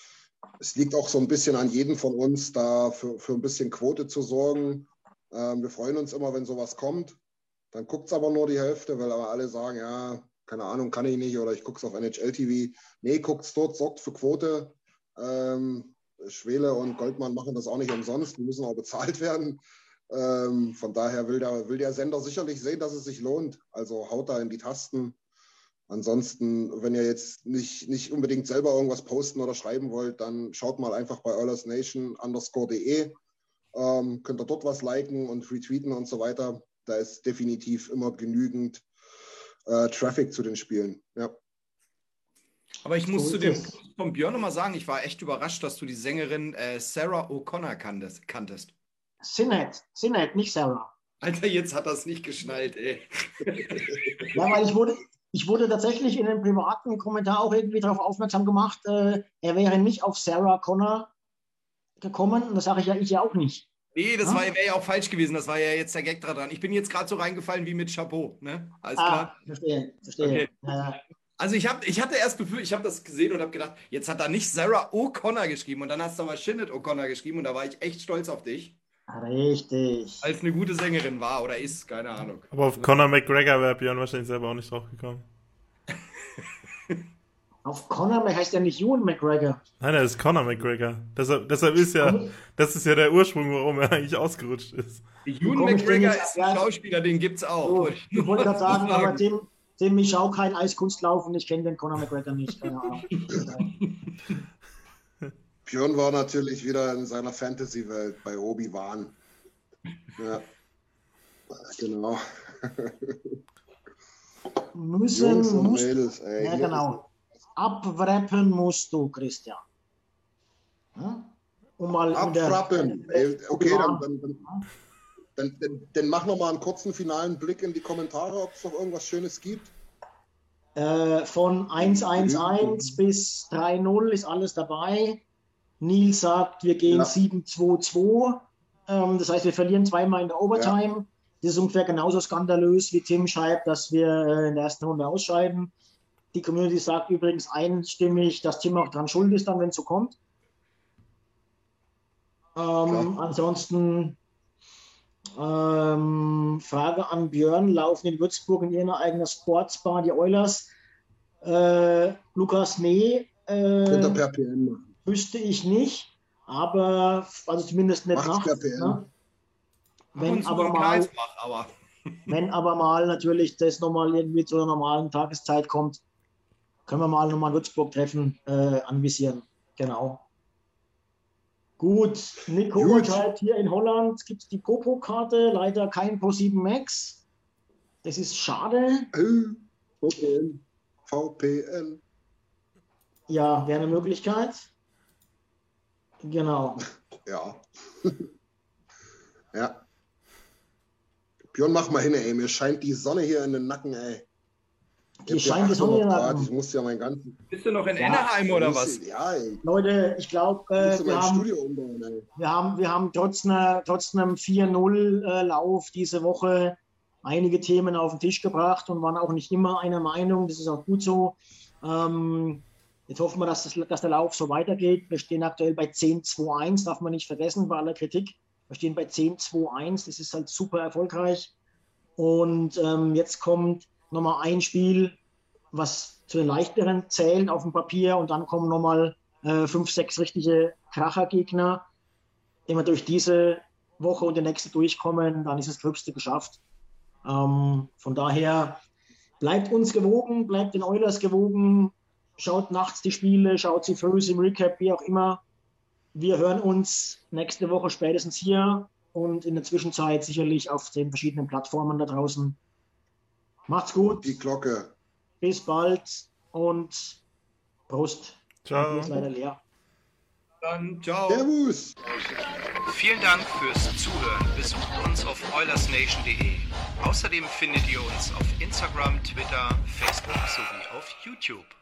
Es liegt auch so ein bisschen an jedem von uns, da für, für ein bisschen Quote zu sorgen. Ähm, wir freuen uns immer, wenn sowas kommt. Dann guckt es aber nur die Hälfte, weil aber alle sagen, ja, keine Ahnung, kann ich nicht oder ich gucke es auf NHL TV. Nee, guckt es dort, sorgt für Quote. Ähm, Schwele und Goldmann machen das auch nicht umsonst, die müssen auch bezahlt werden. Ähm, von daher will der, will der Sender sicherlich sehen, dass es sich lohnt. Also haut da in die Tasten. Ansonsten, wenn ihr jetzt nicht, nicht unbedingt selber irgendwas posten oder schreiben wollt, dann schaut mal einfach bei Nation underscore.de. Ähm, könnt ihr dort was liken und retweeten und so weiter. Da ist definitiv immer genügend äh, Traffic zu den Spielen. Ja. Aber ich muss so zu dem von Björn nochmal sagen, ich war echt überrascht, dass du die Sängerin äh, Sarah O'Connor kanntest. kanntest. Sinead, Sinead, nicht Sarah. Alter, jetzt hat das nicht geschnallt, ey. ja, weil ich wurde, ich wurde tatsächlich in einem privaten Kommentar auch irgendwie darauf aufmerksam gemacht, äh, er wäre nicht auf Sarah Connor gekommen. Und das sage ich ja ich ja auch nicht. Nee, das ja? wäre ja auch falsch gewesen. Das war ja jetzt der Gag dran. Ich bin jetzt gerade so reingefallen wie mit Chapeau. Ne? Alles ah, klar. Verstehe, verstehe. Okay. Ja. Also ich, hab, ich hatte erst Gefühl, ich habe das gesehen und habe gedacht, jetzt hat er nicht Sarah O'Connor geschrieben und dann hast du aber Shinnet O'Connor geschrieben und da war ich echt stolz auf dich. Richtig. Als eine gute Sängerin war oder ist, keine Ahnung. Aber auf Conor McGregor wäre Björn wahrscheinlich selber auch nicht drauf gekommen. auf Conor heißt ja nicht Ewan McGregor. Nein, er ist Conor McGregor. Deshalb, deshalb ist ja, das ist ja der Ursprung, warum er eigentlich ausgerutscht ist. Ewan McGregor ist ein Schauspieler, den gibt es auch. So, ich wollte gerade sagen, aber Tim, Tim, ich schaue kein Eiskunstlauf und ich kenne den Conor McGregor nicht. Keine Ahnung. Björn war natürlich wieder in seiner Fantasy-Welt bei Obi-Wan. Ja. Genau. Müssen, musst, Mädels, ey, ja, genau. Abwrappen musst du, Christian. Ja? Um mal Abwrappen. Okay, dann, dann, dann, dann, dann, dann mach noch mal einen kurzen finalen Blick in die Kommentare, ob es noch irgendwas Schönes gibt. Äh, von 111 bis 3-0 ist alles dabei. Nils sagt, wir gehen ja. 7-2-2. Ähm, das heißt, wir verlieren zweimal in der Overtime. Ja. Das ist ungefähr genauso skandalös, wie Tim schreibt, dass wir äh, in der ersten Runde ausscheiden. Die Community sagt übrigens einstimmig, dass Tim auch dran schuld ist, dann, wenn es so kommt. Ähm, ansonsten ähm, Frage an Björn: Laufen in Würzburg in ihrer eigenen Sportsbar die Oilers? Äh, Lukas, nee. Äh, per PM machen. Wüsste ich nicht, aber also zumindest nicht Macht's nachts. Ne? Wenn aber, mal, mach, aber. wenn aber mal natürlich das nochmal irgendwie zu einer normalen Tageszeit kommt, können wir mal nochmal Würzburg-Treffen äh, anvisieren. Genau. Gut, Nico Gut. halt hier in Holland gibt es die Popo-Karte, leider kein Pro 7 Max. Das ist schade. VPN. VPN. Ja, wäre eine Möglichkeit. Genau. Ja. ja. Björn, mach mal hin, ey. Mir scheint die Sonne hier in den Nacken, ey. Die scheint die Sonne in den Nacken. Ich muss ja mein ganzes. Bist du noch in ja, Anaheim oder was? Ja, ey. Leute, ich glaube, äh, wir, haben, wir, haben, wir haben trotz, einer, trotz einem 4-0-Lauf äh, diese Woche einige Themen auf den Tisch gebracht und waren auch nicht immer einer Meinung. Das ist auch gut so. Ähm, Jetzt hoffen wir, dass, das, dass der Lauf so weitergeht. Wir stehen aktuell bei 10-2-1, darf man nicht vergessen bei aller Kritik. Wir stehen bei 10-2-1, das ist halt super erfolgreich. Und ähm, jetzt kommt nochmal ein Spiel, was zu den leichteren zählen auf dem Papier und dann kommen nochmal äh, fünf, sechs richtige Krachergegner. Wenn wir durch diese Woche und die nächste durchkommen, dann ist das Gröbste geschafft. Ähm, von daher bleibt uns gewogen, bleibt den Oilers gewogen, schaut nachts die Spiele, schaut sie früh im Recap, wie auch immer. Wir hören uns nächste Woche spätestens hier und in der Zwischenzeit sicherlich auf den verschiedenen Plattformen da draußen. Macht's gut. Die Glocke. Bis bald und Prost. Ciao. Ist leider leer. Dann ciao. Servus. Vielen Dank fürs Zuhören. Besucht uns auf oilersnation.de. Außerdem findet ihr uns auf Instagram, Twitter, Facebook sowie auf YouTube.